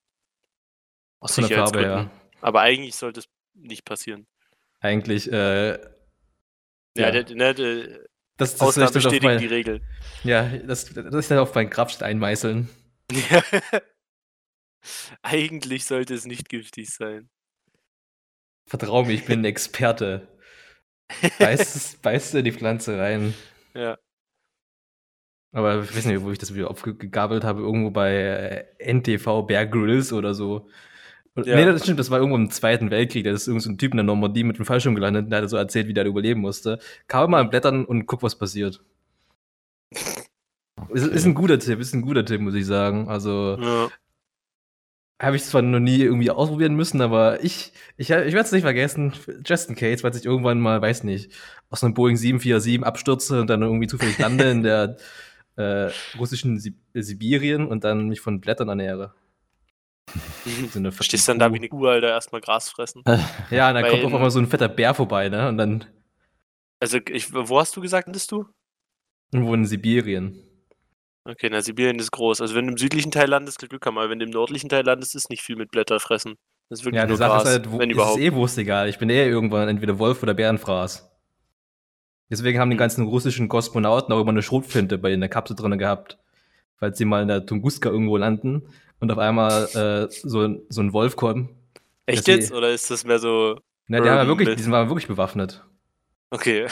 aus Von der Farbe Sicherheitsgründen. her. Aber eigentlich sollte es nicht passieren. Eigentlich, äh, Ja, Ja. Der, ne, der, das, das Ausnahmen bestätigen mein, die Regel. Ja, das, das ist dann auf meinen Grabstein einmeißeln. Eigentlich sollte es nicht giftig sein. Vertrau mir, ich bin ein Experte. Beiß, beißt in die Pflanze rein. Ja. Aber ich weiß nicht, wo ich das wieder aufgegabelt habe, irgendwo bei äh, NTV Bear Grylls oder so. Ja. Nee, das stimmt, das war irgendwo im Zweiten Weltkrieg. Da ist irgend so ein Typ in der Normandie mit dem Fallschirm gelandet und der hat so erzählt, wie der überleben musste. Kann mal blättern und guck, was passiert. Ist, ist ein guter Tipp, ist ein guter Tipp, muss ich sagen. Also Ja. Habe ich zwar noch nie irgendwie ausprobieren müssen, aber ich, ich, ich werde es nicht vergessen. Just in case, falls ich irgendwann mal, weiß nicht, aus einem Boeing 747 abstürze und dann irgendwie zufällig lande in der äh, russischen Sib Sibirien und dann mich von Blättern ernähre. So eine Stehst dann da wie eine Kuh, Alter, erstmal Gras fressen. Ja, und dann Bei kommt auf in- einmal so ein fetter Bär vorbei, ne? Und dann Also, ich, wo hast du gesagt, bist du? irgendwo in Sibirien. Okay, na, Sibirien ist groß. Also, wenn du im südlichen Teil landest, Glück haben, aber wenn du im nördlichen Teil landest, ist nicht viel mit Blätter fressen. Das ist wirklich Ja, die nur Sache Gras, ist halt, wo, wenn es überhaupt. ist eh wurstegal. Ich bin eh irgendwann entweder Wolf oder Bärenfraß. Deswegen haben die Hm. ganzen russischen Kosmonauten auch immer eine Schrotflinte bei in der Kapsel drin gehabt. Falls sie mal in der Tunguska irgendwo landen und auf einmal äh, so, ein- so ein Wolf kommt. Echt jetzt? Oder ist das mehr so. Na, die, haben ja wirklich, die sind wirklich bewaffnet. Okay.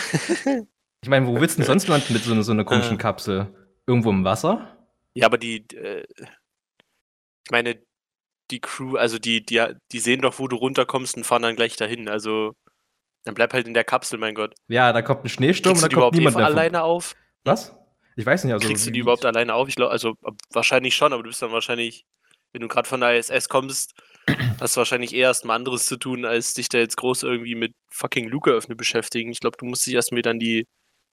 Ich meine, wo willst du denn sonst landen mit so, einer- so einer komischen Äh. Kapsel? Irgendwo im Wasser? ja, aber die. Äh, ich meine, die Crew, also die, die, die sehen doch, wo du runterkommst und fahren dann gleich dahin. Also. Dann bleib halt in der Kapsel, mein Gott. Ja, da kommt ein Schneesturm Kriegst und du da die kommt niemand von mehr. von- alleine auf? Was? Ich weiß nicht. Also, Kriegst du die überhaupt alleine auf? Ich glaube, also wahrscheinlich schon, aber du bist dann wahrscheinlich, wenn du gerade von der ISS kommst, hast du wahrscheinlich eher erstmal anderes zu tun, als dich da jetzt groß irgendwie mit fucking Luke öffnen beschäftigen. Ich glaube, du musst dich erst wieder an die,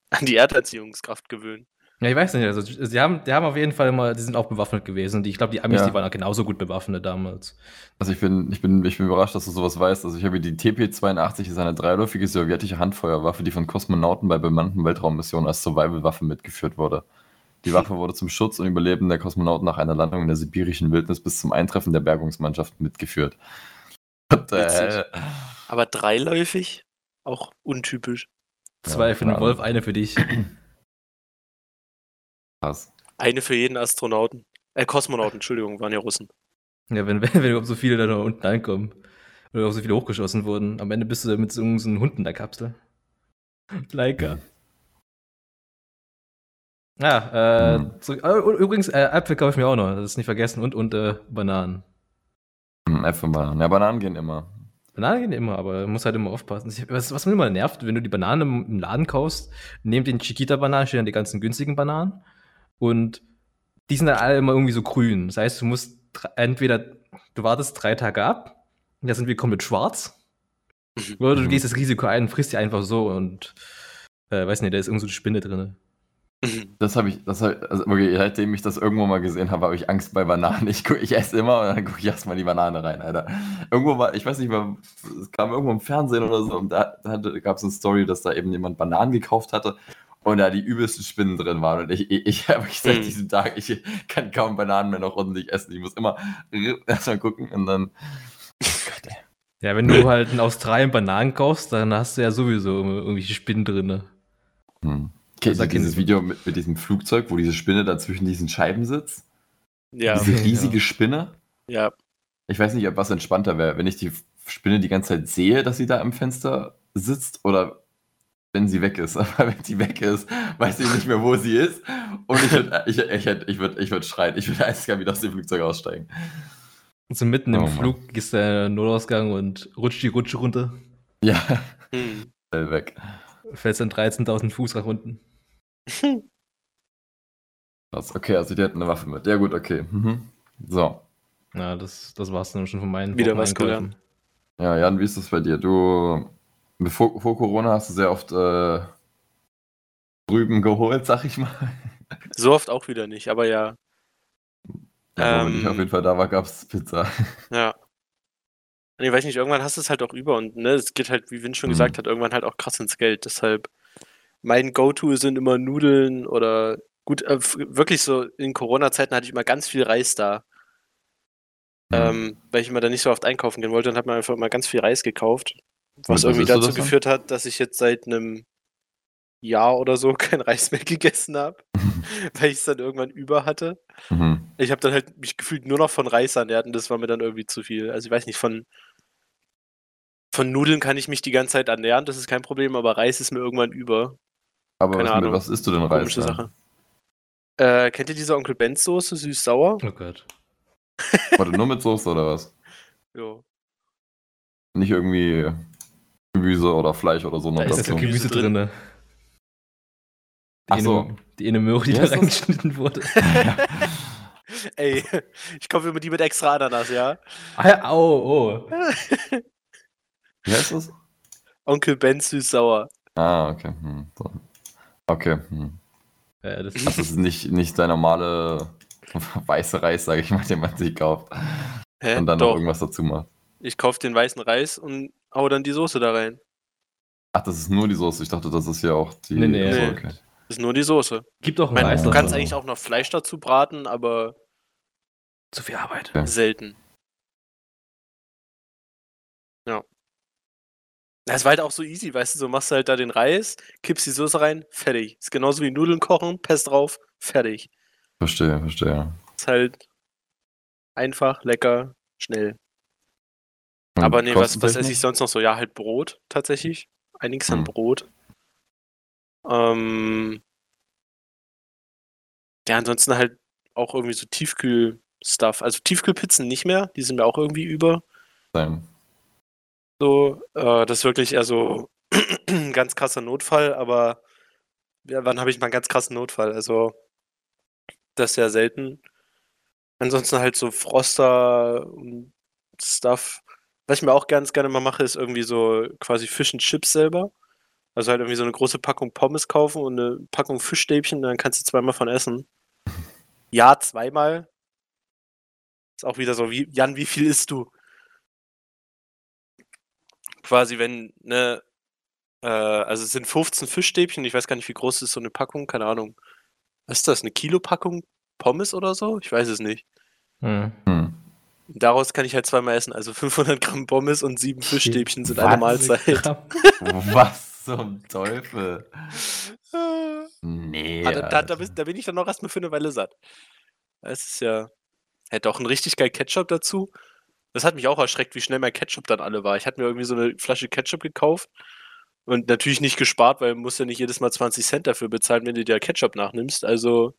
an die Erdanziehungskraft gewöhnen. Ja, ich weiß nicht. Also, sie haben, die haben auf jeden Fall immer, die sind auch bewaffnet gewesen. Die, ich glaube, die Amis, Ja. die waren auch genauso gut bewaffnet damals. Also ich bin, ich bin, ich bin überrascht, dass du sowas weißt. Also ich habe die TP-82 ist eine dreiläufige sowjetische Handfeuerwaffe, die von Kosmonauten bei bemannten Weltraummissionen als Survival-Waffe mitgeführt wurde. Die Waffe wurde zum Schutz und Überleben der Kosmonauten nach einer Landung in der sibirischen Wildnis bis zum Eintreffen der Bergungsmannschaft mitgeführt. What the Witzig. hell? Aber dreiläufig? Auch untypisch. Zwei für den Wolf, eine für dich. Krass. Eine für jeden Astronauten. Äh, Kosmonauten, Entschuldigung, waren ja Russen. Ja, wenn, wenn, wenn überhaupt so viele da noch unten ankommen. Oder auch so viele hochgeschossen wurden. Am Ende bist du mit so, einem- Hund in der Kapsel. Leica. Ja, äh, Mhm. zurück, oh, übrigens, äh, Äpfel kaufe ich mir auch noch, das ist nicht vergessen. Und, und äh, Bananen. Hm, Äpfel, Bananen. Ja, Bananen gehen immer. Bananen gehen immer, aber man muss halt immer aufpassen. Was, was mir immer nervt, wenn du die Bananen im, im Laden kaufst, neben den Chiquita-Bananen stehen dann die ganzen günstigen Bananen. Und die sind dann alle immer irgendwie so grün. Das heißt, du musst entweder, du wartest drei Tage ab, da sind wir komplett schwarz. Oder du Mhm. gehst das Risiko ein, frisst die einfach so und, äh, weiß nicht, da ist irgend so eine Spinne drin. Das habe ich, das hab, also wirklich, seitdem ich das irgendwo mal gesehen habe, habe ich Angst bei Bananen. Ich, ich esse immer und dann gucke ich erstmal die Banane rein, Alter. Irgendwo war, ich weiß nicht mehr, es kam irgendwo im Fernsehen oder so und da, da gab es eine Story, dass da eben jemand Bananen gekauft hatte und da die übelsten Spinnen drin waren. Und ich, ich, ich habe wirklich seit Hm. diesem Tag, ich kann kaum Bananen mehr noch ordentlich essen. Ich muss immer erstmal gucken und dann. Gott, ey. Ja, wenn du halt in Australien Bananen kaufst, dann hast du ja sowieso irgendwelche Spinnen drin. Hm. Kennst du Sag dieses. Video mit, mit diesem Flugzeug, wo diese Spinne da zwischen diesen Scheiben sitzt? Ja, Diese Ja. riesige Spinne? ja. Ich weiß nicht, ob was entspannter wäre, wenn ich die Spinne die ganze Zeit sehe, dass sie da im Fenster sitzt oder wenn sie weg ist. Aber wenn sie weg ist, weiß ich nicht mehr, wo sie ist. Und ich würde ich, ich, ich würd, ich würd schreien. Ich würde eiskalt wieder aus dem Flugzeug aussteigen. Und so mitten im Oh Mann. Flug gehst du in den Notausgang und rutscht die Rutsche runter, Ja, Hm. schnell weg. fällst dann 13.000 Fuß nach unten. Krass. Okay, also die hatten eine Waffe mit. Ja, gut, okay. Mhm. So. Ja, das, das war's dann schon von meinen Wieder was gelernt. Ja, Jan, wie ist das bei dir? Du, bevor, vor Corona hast du sehr oft äh, drüben geholt, sag ich mal. So oft auch wieder nicht, aber ja. Wenn Ähm. ich auf jeden Fall da war, gab es Pizza. Ja. Nee, weiß nicht, irgendwann hast du es halt auch über und ne, es geht halt, wie Vin schon Mhm. gesagt hat, irgendwann halt auch krass ins Geld. Deshalb, mein Go-To sind immer Nudeln oder gut, äh, wirklich so in Corona-Zeiten hatte ich immer ganz viel Reis da. Mhm. Ähm, weil ich immer da nicht so oft einkaufen gehen wollte, dann hat man einfach immer ganz viel Reis gekauft. Was irgendwie dazu dann? geführt hat, dass ich jetzt seit einem Jahr oder so kein Reis mehr gegessen habe, weil ich es dann irgendwann über hatte. Mhm. Ich habe dann halt mich gefühlt nur noch von Reis ernährt und das war mir dann irgendwie zu viel. Also ich weiß nicht, von, von Nudeln kann ich mich die ganze Zeit ernähren, das ist kein Problem, aber Reis ist mir irgendwann über. Aber Keine was, Ahnung. was isst du denn Reis? Komische? Sache. Äh, kennt ihr diese Onkel Benz Soße, süß-sauer? Oh Gott. Warte, nur mit Soße oder was? Jo. Nicht irgendwie Gemüse oder Fleisch oder so noch Da ist Da ist ja ja dazu. Gemüse drin. drin. Die, Ach so. die eine Möhre, die da das? reingeschnitten wurde. Ey, ich kaufe immer die mit extra Ananas, ja? Ah, ja, oh, oh. Wie heißt das? Onkel Benz süß-sauer. Ah, okay. Hm. So. Okay. Hm. Ja, das, Das ist nicht, nicht der normale weiße Reis, sage ich mal, den man sich kauft. Hä? Und dann noch Doch, irgendwas dazu macht. ich kaufe den weißen Reis und hau dann die Soße da rein. Ach, das ist nur die Soße. Ich dachte, das ist ja auch die. Nee, nee. Nee. okay. Das ist nur die Soße. gibt auch Reis. du kannst eigentlich auch noch Fleisch dazu braten, aber Zu viel Arbeit. Ja. selten. Ja. Das war halt auch so easy, weißt du, so machst du halt da den Reis, kippst die Soße rein, fertig. Ist genauso wie Nudeln kochen, Pest drauf, fertig. Verstehe, verstehe. Ist halt einfach, lecker, schnell. Und Aber nee, was, was esse ich sonst noch so? Ja, halt Brot, tatsächlich. Einiges an Hm. Brot. Ähm, ja, ansonsten halt auch irgendwie so Tiefkühl-Stuff. Also Tiefkühlpizzen nicht mehr, die sind mir auch irgendwie über. Sein. So, äh, das ist wirklich eher so ein ganz krasser Notfall, aber ja, wann habe ich mal einen ganz krassen Notfall? Also, das ist sehr selten. Ansonsten halt so Froster und Stuff. Was ich mir auch ganz gerne mal mache, ist irgendwie so quasi Fish and Chips selber. Also halt irgendwie so eine große Packung Pommes kaufen und eine Packung Fischstäbchen, dann kannst du zweimal von essen. Ja, zweimal. Ist auch wieder so, wie, Jan, wie viel isst du? Quasi, wenn, ne, äh, also es sind 15 Fischstäbchen, ich weiß gar nicht, wie groß ist so eine Packung, keine Ahnung. was ist das, eine Kilopackung Pommes oder so? Ich weiß es nicht. Hm. Daraus kann ich halt zweimal essen. Also 500 Gramm Pommes und sieben Fischstäbchen sind eine 20 Mahlzeit. Was zum Teufel? Nee. Ah, da, da, da, bin ich dann noch erstmal für eine Weile satt. Es ist ja. Hätte auch ein richtig geil Ketchup dazu. Das hat mich auch erschreckt, wie schnell mein Ketchup dann alle war. Ich hatte mir irgendwie so eine Flasche Ketchup gekauft und natürlich nicht gespart, weil du musst ja nicht jedes Mal 20 Cent dafür bezahlen, wenn du dir Ketchup nachnimmst. Also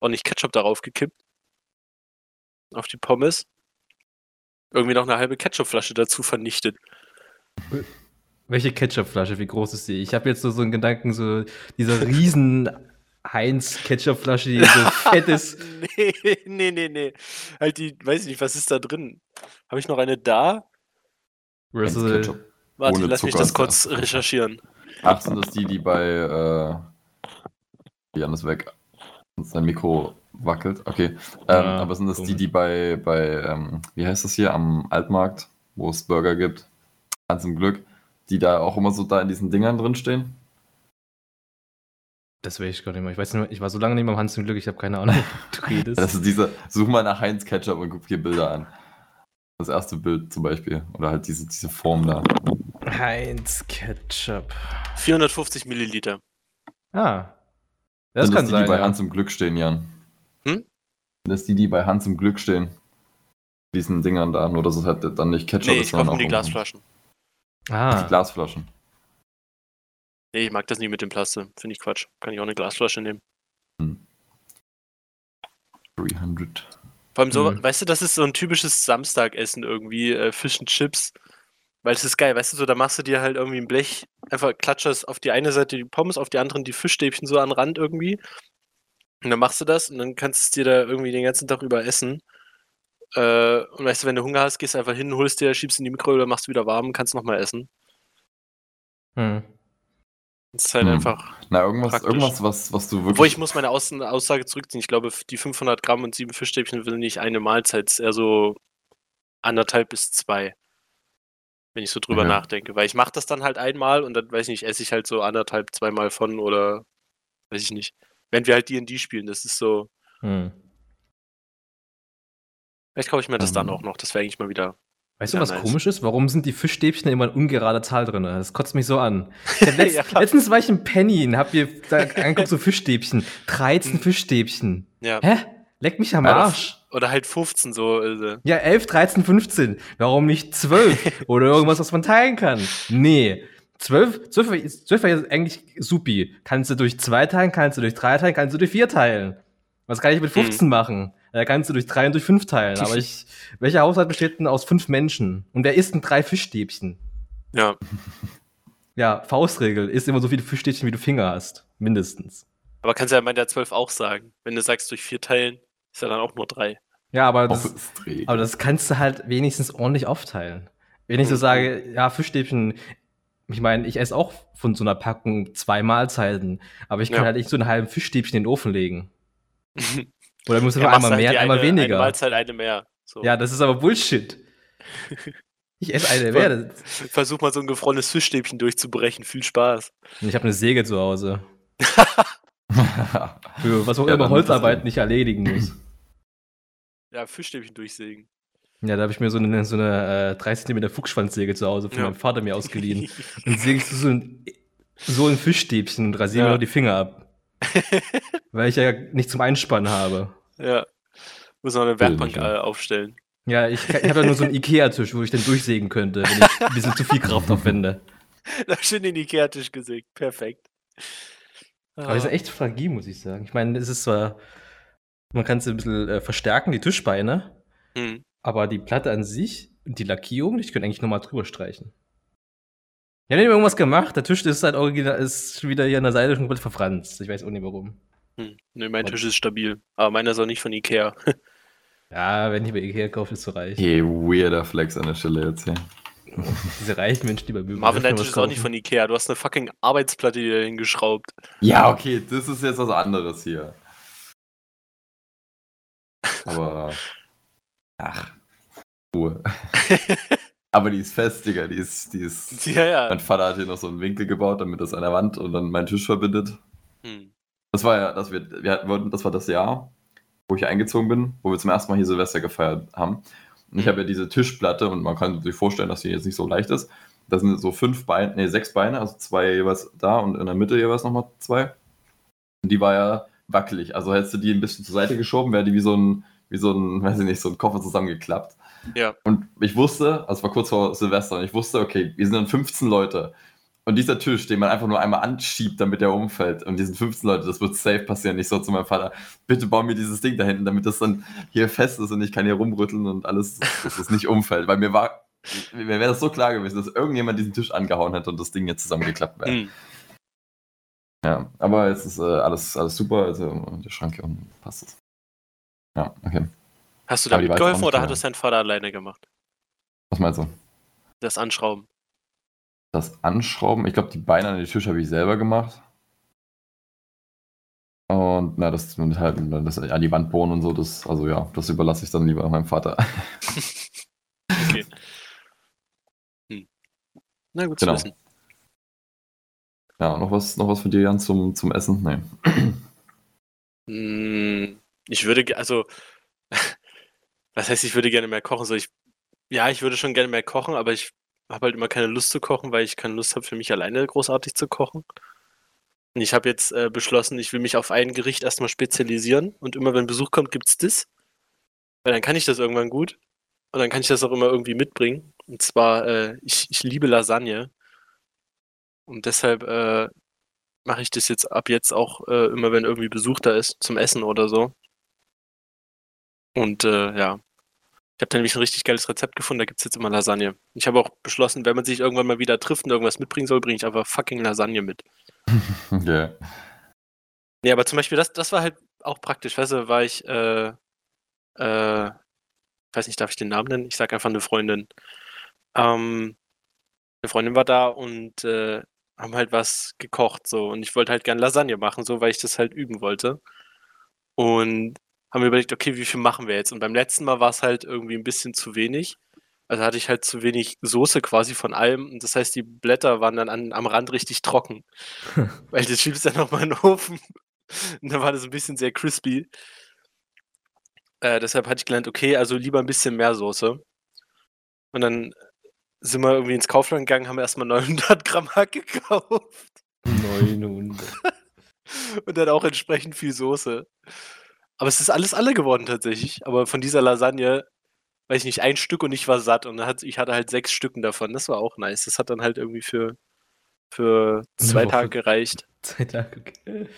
auch nicht Ketchup darauf gekippt. Auf die Pommes. Irgendwie noch eine halbe Ketchupflasche dazu vernichtet. Welche Ketchupflasche, wie groß ist die? Ich habe jetzt so, so einen Gedanken, so dieser riesen Heinz Ketchupflasche, die so fett ist. nee, nee, nee, nee. Halt die, weiß ich nicht, was ist da drin? Habe ich noch eine da? Ketchup. Warte, Ohne lass mich Zucker das ist kurz das. recherchieren. Ach, sind das die, die bei. Äh, Jan ist weg. Und sein Mikro wackelt. Okay. Ähm, Ja, aber sind das die, komisch. die bei. bei ähm, wie heißt das hier? Am Altmarkt, wo es Burger gibt? Ganz zum Glück. Die da auch immer so da in diesen Dingern drin stehen? das weiß ich gar nicht mehr. Ich weiß nicht mehr, ich war so lange nicht mehr am Hans zum Glück, ich habe keine Ahnung, du redest. Das ist diese. Such mal nach Heinz Ketchup und guck dir Bilder an. Das erste Bild zum Beispiel. Oder halt diese, diese Form da. Heinz Ketchup. 450 Milliliter. Ah. Das sind kann das die, sein. die bei ja. Hans im Glück stehen, Jan? Hm? Sind das die, die bei Hans im Glück stehen? Diesen Dingern da, nur dass es halt dann nicht Ketchup Nee, ist, ich kaufe sondern nur die auch Glasflaschen. ah. Die Glasflaschen. Nee, ich mag das nie mit dem Plaste. Finde ich Quatsch. Kann ich auch eine Glasflasche nehmen. 300. Vor allem so, Mhm. weißt du, das ist so ein typisches Samstagessen irgendwie, äh, Fish and Chips. Weil es ist geil, weißt du, so, da machst du dir halt irgendwie ein Blech, einfach klatscherst auf die eine Seite die Pommes, auf die anderen die Fischstäbchen so an den Rand irgendwie. Und dann machst du das und dann kannst du es dir da irgendwie den ganzen Tag über essen. Äh, und weißt du, wenn du Hunger hast, gehst du einfach hin, holst dir, schiebst in die Mikrowelle, machst wieder warm, kannst nochmal essen. Hm. Das ist halt Hm. einfach. Na, irgendwas, Praktisch. irgendwas was, was du Obwohl wirklich. ich muss meine Aus Aussage zurückziehen. Ich glaube, die 500 Gramm und sieben Fischstäbchen sind nicht eine Mahlzeit, es ist eher so anderthalb bis zwei. Wenn ich so drüber Okay. nachdenke. Weil ich mache das dann halt einmal und dann, weiß ich nicht, esse ich halt so anderthalb, zweimal von oder weiß ich nicht. Wenn wir halt D&D spielen, das ist so. Hm. Vielleicht kaufe ich mir das dann Ähm. auch noch. Das wäre eigentlich mal wieder. Weißt du, Ja, was nice. komisch ist? Warum sind die Fischstäbchen immer in ungerader Zahl drin? Das kotzt mich so an. Letzt, Ja, letztens war ich im Penny und hab mir da angeguckt, so Fischstäbchen. 13 Hm. Fischstäbchen. Ja. Hä? Leck mich am Ja, Arsch. Oder halt 15 so. Äh, Ja, 11, 13, 15. Warum nicht 12? Oder irgendwas, was man teilen kann? Nee. 12, 12, war- 12 war jetzt eigentlich supi. Kannst du durch 2 teilen, kannst du durch 3 teilen, kannst du durch 4 teilen. Was kann ich mit 15 machen? Da kannst du durch 3 und durch 5 teilen. Aber ich, welcher Haushalt besteht denn aus 5 Menschen? Und wer isst denn 3 Fischstäbchen? ja. Ja, Faustregel, isst immer so viele Fischstäbchen, wie du Finger hast. Mindestens. Aber kannst du ja bei der 12 auch sagen. Wenn du sagst, durch vier teilen, ist ja dann auch nur drei. Ja, aber das. Aber das kannst du halt wenigstens ordentlich aufteilen. Wenn ich so Mhm. sage, ja, Fischstäbchen, ich meine, ich esse auch von so einer Packung zwei Mahlzeiten, aber ich kann Ja. halt nicht so einen halben Fischstäbchen in den Ofen legen. Oder muss ich Ja, einmal halt mehr, einmal eine, weniger. Eine Mahlzeit, eine mehr. So. Ja, das ist aber Bullshit. Ich esse eine mehr. Versuch mal so ein gefrorenes Fischstäbchen durchzubrechen. Viel Spaß. Ich habe eine Säge zu Hause. Für was auch Ja, immer Holzarbeit nicht erledigen muss. Ja, Fischstäbchen durchsägen. Ja, da habe ich mir so eine, so eine äh, 3 cm Fuchsschwanzsäge zu Hause von Ja. meinem Vater mir ausgeliehen. Dann säge ich so ein, so ein Fischstäbchen und rasiere mir Ja. noch die Finger ab. Weil ich ja nicht zum Einspannen habe. ja. Muss noch eine Werkbank ja. äh, aufstellen. Ja, ich, ich habe ja nur so einen Ikea-Tisch, wo ich dann durchsägen könnte, wenn ich ein bisschen zu viel Kraft aufwende. Da schön den Ikea-Tisch gesägt. Perfekt. Aber die sind echt fragil, muss ich sagen. Ich meine, es ist zwar, man kann es ein bisschen äh, verstärken, die Tischbeine, Hm. aber die Platte an sich, die Lackierung, ich könnte eigentlich nochmal drüber streichen. Ja, nicht irgendwas gemacht. Der Tisch ist halt original, ist wieder hier an der Seite schon komplett verfranst. Ich weiß auch nicht warum. Hm. Nee, mein Und- Tisch ist stabil. Aber meiner ist auch nicht von Ikea. Ja, wenn ich bei Ikea kaufe, ist so reich. Hey, weirder Flex an der Stelle jetzt hier. Diese reichen Menschen, die bei Möbel Marvin, dein Tisch ist auch nicht von Ikea. Du hast eine fucking Arbeitsplatte, die da hingeschraubt. Ja, okay, das ist jetzt was anderes hier. Aber. Ach. Ruhe. Aber die ist fest, Digga. Die ist, die ist. Ja, ja. Mein Vater hat hier noch so einen Winkel gebaut, damit das an der Wand und dann meinen Tisch verbindet. Hm. Das war ja, dass wir, wir hatten, das war das Jahr, wo ich eingezogen bin, wo wir zum ersten Mal hier Silvester gefeiert haben. Und ich Mhm. habe ja diese Tischplatte und man kann sich vorstellen, dass die jetzt nicht so leicht ist. Da sind so fünf Beine, nee, sechs Beine, also zwei jeweils da und in der Mitte jeweils nochmal zwei. Und die war ja wackelig. Also hättest du die ein bisschen zur Seite geschoben, wäre die wie so ein, wie so ein, weiß ich nicht, so ein Koffer zusammengeklappt. Ja. Und ich wusste, also es war kurz vor Silvester, und ich wusste, okay, wir sind dann 15 Leute. Und dieser Tisch, den man einfach nur einmal anschiebt, damit der umfällt, und diesen 15 Leute, das wird safe passieren. Ich so zu meinem Vater, bitte bau mir dieses Ding da hinten, damit das dann hier fest ist und ich kann hier rumrütteln und alles, dass es nicht umfällt. Weil mir war, mir wäre das so klar gewesen, dass irgendjemand diesen Tisch angehauen hätte und das Ding jetzt zusammengeklappt wäre. Hm. Ja, aber jetzt ist äh, alles, alles super, also der Schrank hier unten passt es. Ja, okay. Hast du da Aber die weiß auch mitgeholfen nicht, oder hat es dein Vater alleine gemacht? Was meinst du? Das Anschrauben. Das Anschrauben, ich glaube, die Beine an den Tisch habe ich selber gemacht. Und na, das halt das an die Wand bohren und so, das, also ja, das überlasse ich dann lieber meinem Vater. Okay. Hm. Na gut Genau. zu wissen. Ja, noch was, noch was für dir, Jan, zum, zum Essen? Nee. Hm, Ich würde, also, was heißt, ich würde gerne mehr kochen? So, ich, ja, ich würde schon gerne mehr kochen, aber ich habe halt immer keine Lust zu kochen, weil ich keine Lust habe, für mich alleine großartig zu kochen. Und ich habe jetzt äh, beschlossen, ich will mich auf ein Gericht erstmal spezialisieren und immer wenn Besuch kommt, gibt's das. Weil dann kann ich das irgendwann gut und dann kann ich das auch immer irgendwie mitbringen. Und zwar, äh, ich, ich liebe Lasagne. Und deshalb äh, mache ich das jetzt ab jetzt auch äh, immer, wenn irgendwie Besuch da ist, zum Essen oder so. Und äh, ja, ich habe da nämlich ein richtig geiles Rezept gefunden, da gibt es jetzt immer Lasagne. Ich habe auch beschlossen, wenn man sich irgendwann mal wieder trifft und irgendwas mitbringen soll, bringe ich einfach fucking Lasagne mit. Okay. Nee, aber zum Beispiel, das, das war halt auch praktisch. Weißt du, war ich, äh, äh, weiß nicht, darf ich den Namen nennen? Ich sag einfach eine Freundin. Ähm, eine Freundin war da und äh, haben halt was gekocht, so. Und ich wollte halt gern Lasagne machen, so, weil ich das halt üben wollte. Und haben wir überlegt, okay, wie viel machen wir jetzt? Und beim letzten Mal war es halt irgendwie ein bisschen zu wenig. Also hatte ich halt zu wenig Soße quasi von allem. Und das heißt, die Blätter waren dann an, am Rand richtig trocken. Weil das schiebst dann nochmal in den Ofen. Und dann war das ein bisschen sehr crispy. Äh, deshalb hatte ich gelernt, okay, also lieber ein bisschen mehr Soße. Und dann sind wir irgendwie ins Kaufland gegangen, haben erstmal 900 Gramm Hack gekauft. 900. Und dann auch entsprechend viel Soße. Aber es ist alles alle geworden tatsächlich. Aber von dieser Lasagne, weiß ich nicht, ein Stück und ich war satt. Und hat, ich hatte halt sechs Stücken davon. Das war auch nice. Das hat dann halt irgendwie für, für zwei Woche. Tage gereicht. Zwei Tage, okay.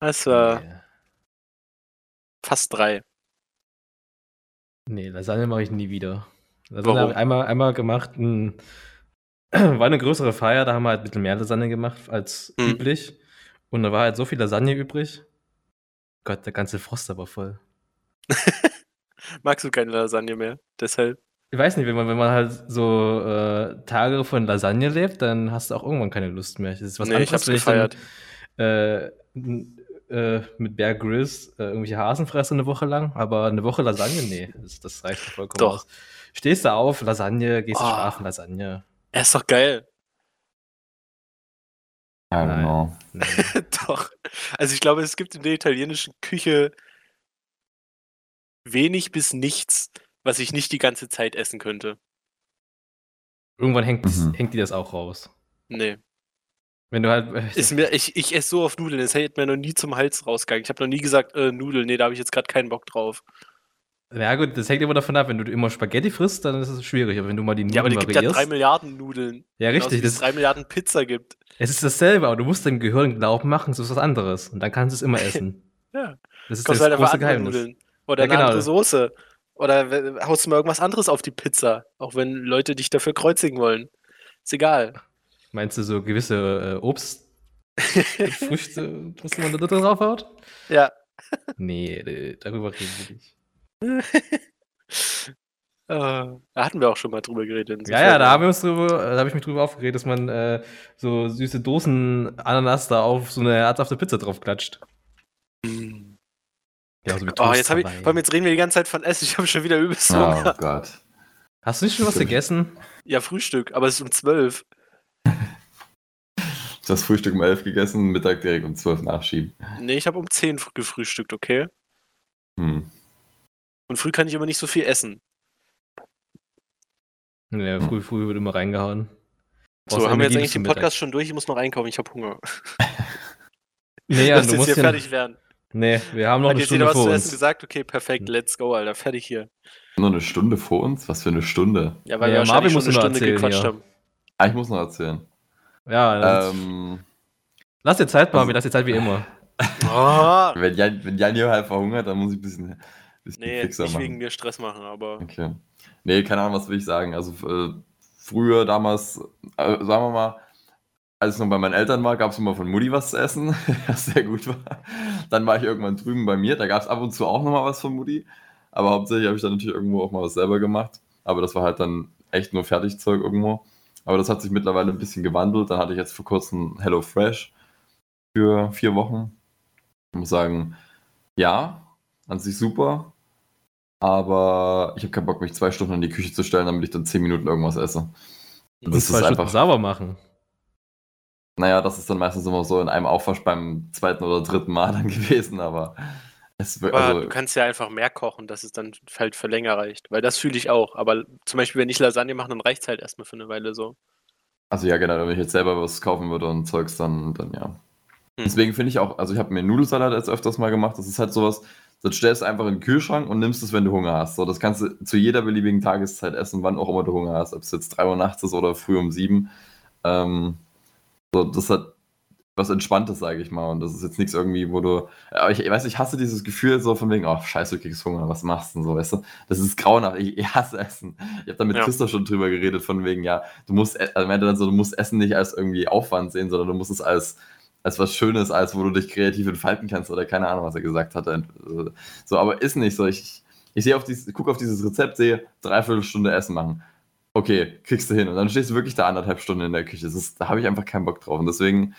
Das war Nee. fast drei. Nee, Lasagne mache ich nie wieder. Lasagne Warum? ich einmal, einmal gemacht. Ein, war eine größere Feier, da haben wir halt ein bisschen mehr Lasagne gemacht als Hm. üblich. Und da war halt so viel Lasagne übrig. Gott, der ganze Frost aber voll. Magst du keine Lasagne mehr? Deshalb. Ich weiß nicht, wenn man, wenn man halt so äh, Tage von Lasagne lebt, dann hast du auch irgendwann keine Lust mehr. Das ist was nee, ich hab's gefeiert. dann äh, äh, mit Bear Grylls äh, irgendwelche Hasen fresse eine Woche lang, aber eine Woche Lasagne, nee, das, das reicht vollkommen Doch. aus. Stehst du auf, Lasagne, gehst du Oh. schlafen, Lasagne. Er ist doch geil. Ja, Nein. genau. Nee. doch. Also ich glaube, es gibt in der italienischen Küche wenig bis nichts, was ich nicht die ganze Zeit essen könnte. Irgendwann hängt, Mhm. hängt dir das auch raus. Nee. Wenn du halt. äh, Ist mir, ich, ich esse so oft Nudeln, das hätte mir noch nie zum Hals rausgegangen. Ich habe noch nie gesagt, äh, Nudeln, nee, da habe ich jetzt gerade keinen Bock drauf. Ja, gut, das hängt immer davon ab, wenn du immer Spaghetti frisst, dann ist es schwierig. Aber wenn du mal die Nudeln Ja, aber es gibt ja drei Milliarden Nudeln. Ja, Genauso richtig. wie es drei Milliarden Pizza gibt. es ist dasselbe, aber du musst deinem Gehirn glauben machen, es ist was anderes. Und dann kannst du es immer essen. Ja. Das ist Kommst das halt große Geheimnis. Nudeln. Oder Ja, eine genau. andere Soße. Oder haust du mal irgendwas anderes auf die Pizza. Auch wenn Leute dich dafür kreuzigen wollen. Ist egal. Meinst du so gewisse äh, Obstfrüchte, was man da drauf haut? ja. Nee, darüber reden wir nicht. Äh, da hatten wir auch schon mal drüber geredet. Ja, ja, da Folgen. haben wir uns drüber, da habe ich mich drüber aufgeregt, dass man äh, so süße Dosen Ananas da auf so eine herzhafte Pizza drauf klatscht. Mm. Ja, so mit Oh, Toast jetzt, hab ich, vor allem jetzt reden wir die ganze Zeit von Essen. Ich habe schon wieder übelst Oh Hunger. Gott. Hast du nicht schon was gegessen? Ja, Frühstück, aber es ist um 12. Das Frühstück um 11 gegessen, Mittag direkt um 12 nachschieben. Nee, ich habe um 10 gefrühstückt, okay? Hm. Und früh kann ich immer nicht so viel essen. Ja, früh, früh wird immer reingehauen. So, Brauchst haben wir jetzt eigentlich den Podcast schon durch? Ich muss noch einkaufen, ich habe Hunger. Nee, Ja, ja, Lass du jetzt musst hier ja, fertig werden. Nee, wir haben noch Hat eine jetzt jeder Stunde was vor zu essen uns. gesagt? Okay, perfekt, let's go, Alter. Fertig hier. Nur eine Stunde vor uns? Was für eine Stunde? Ja, weil Ja, wir wahrscheinlich Marvin schon muss eine noch Stunde erzählen, gequatscht ja. haben. Ah, ich muss noch erzählen. Ja, Ähm, lass dir Zeit, also- Marvin, lass dir Zeit wie immer. Oh, wenn, Jan, wenn Jan hier halb verhungert, dann muss ich ein bisschen, bisschen nee, fixer nicht machen. wegen mir Stress machen, aber Okay. Nee, keine Ahnung, was will ich sagen. Also äh, früher, damals, äh, sagen wir mal, als ich noch bei meinen Eltern war, gab es immer von Mutti was zu essen, was sehr gut war. Dann war ich irgendwann drüben bei mir, da gab es ab und zu auch nochmal was von Mutti. Aber hauptsächlich habe ich dann natürlich irgendwo auch mal was selber gemacht. Aber das war halt dann echt nur Fertigzeug irgendwo. Aber das hat sich mittlerweile ein bisschen gewandelt. Dann hatte ich jetzt vor kurzem Hello Fresh für vier Wochen. Ich muss sagen, ja, an sich super. Aber ich habe keinen Bock, mich zwei Stunden in die Küche zu stellen, damit ich dann zehn Minuten irgendwas esse. Und Das zwei ist Stunden einfach, sauber machen. naja, das ist dann meistens immer so in einem Aufwasch beim zweiten oder dritten Mal dann gewesen, aber es wird, Aber also, du kannst ja einfach mehr kochen, dass es dann halt für länger reicht. Weil das fühle ich auch. Aber zum Beispiel, wenn ich Lasagne mache, dann reicht es halt erstmal für eine Weile so. also ja, genau, wenn ich jetzt selber was kaufen würde und Zeugs, dann, dann ja. Hm. Deswegen finde ich auch, also ich habe mir Nudelsalat jetzt öfters mal gemacht, das ist halt sowas, das stellst du einfach in den Kühlschrank und nimmst es, wenn du Hunger hast. So, das kannst du zu jeder beliebigen Tageszeit essen, wann auch immer du Hunger hast, ob es jetzt 3 Uhr nachts ist oder früh um 7. Ähm, so, das hat was Entspanntes, sage ich mal. Und das ist jetzt nichts irgendwie, wo du. Aber ich, ich weiß, ich hasse dieses Gefühl so von wegen, oh, scheiße, du kriegst Hunger, was machst du denn so, weißt du? Das ist grauenhaft. Ich, ich hasse Essen. Ich habe da mit Ja. Christoph schon drüber geredet, von wegen, ja, du musst, also meinte dann so, du musst Essen nicht als irgendwie Aufwand sehen, sondern du musst es als, als was Schönes, als wo du dich kreativ entfalten kannst oder keine Ahnung, was er gesagt hatte. So, aber ist nicht so. Ich, ich sehe auf dieses, gucke auf dieses Rezept, sehe, dreiviertel Stunde Essen machen. Okay, kriegst du hin. Und dann stehst du wirklich da anderthalb Stunden in der Küche. Ist, da habe ich einfach keinen Bock drauf. Und deswegen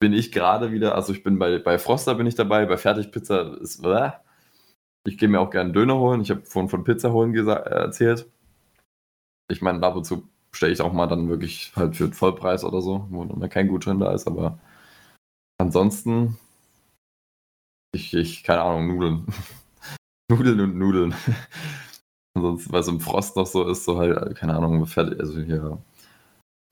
bin ich gerade wieder, also ich bin bei, bei Froster bin ich dabei, bei Fertigpizza ist, äh, ich gehe mir auch gerne Döner holen. Ich habe vorhin von Pizza holen äh, erzählt. Ich meine, ab und zu stelle ich auch mal dann wirklich halt für den Vollpreis oder so, wo dann kein Gutschein da ist, aber ansonsten, ich, ich keine Ahnung, Nudeln. Nudeln und Nudeln. Ansonsten, weil es im Frost noch so ist, so halt, keine Ahnung, fertig, also hier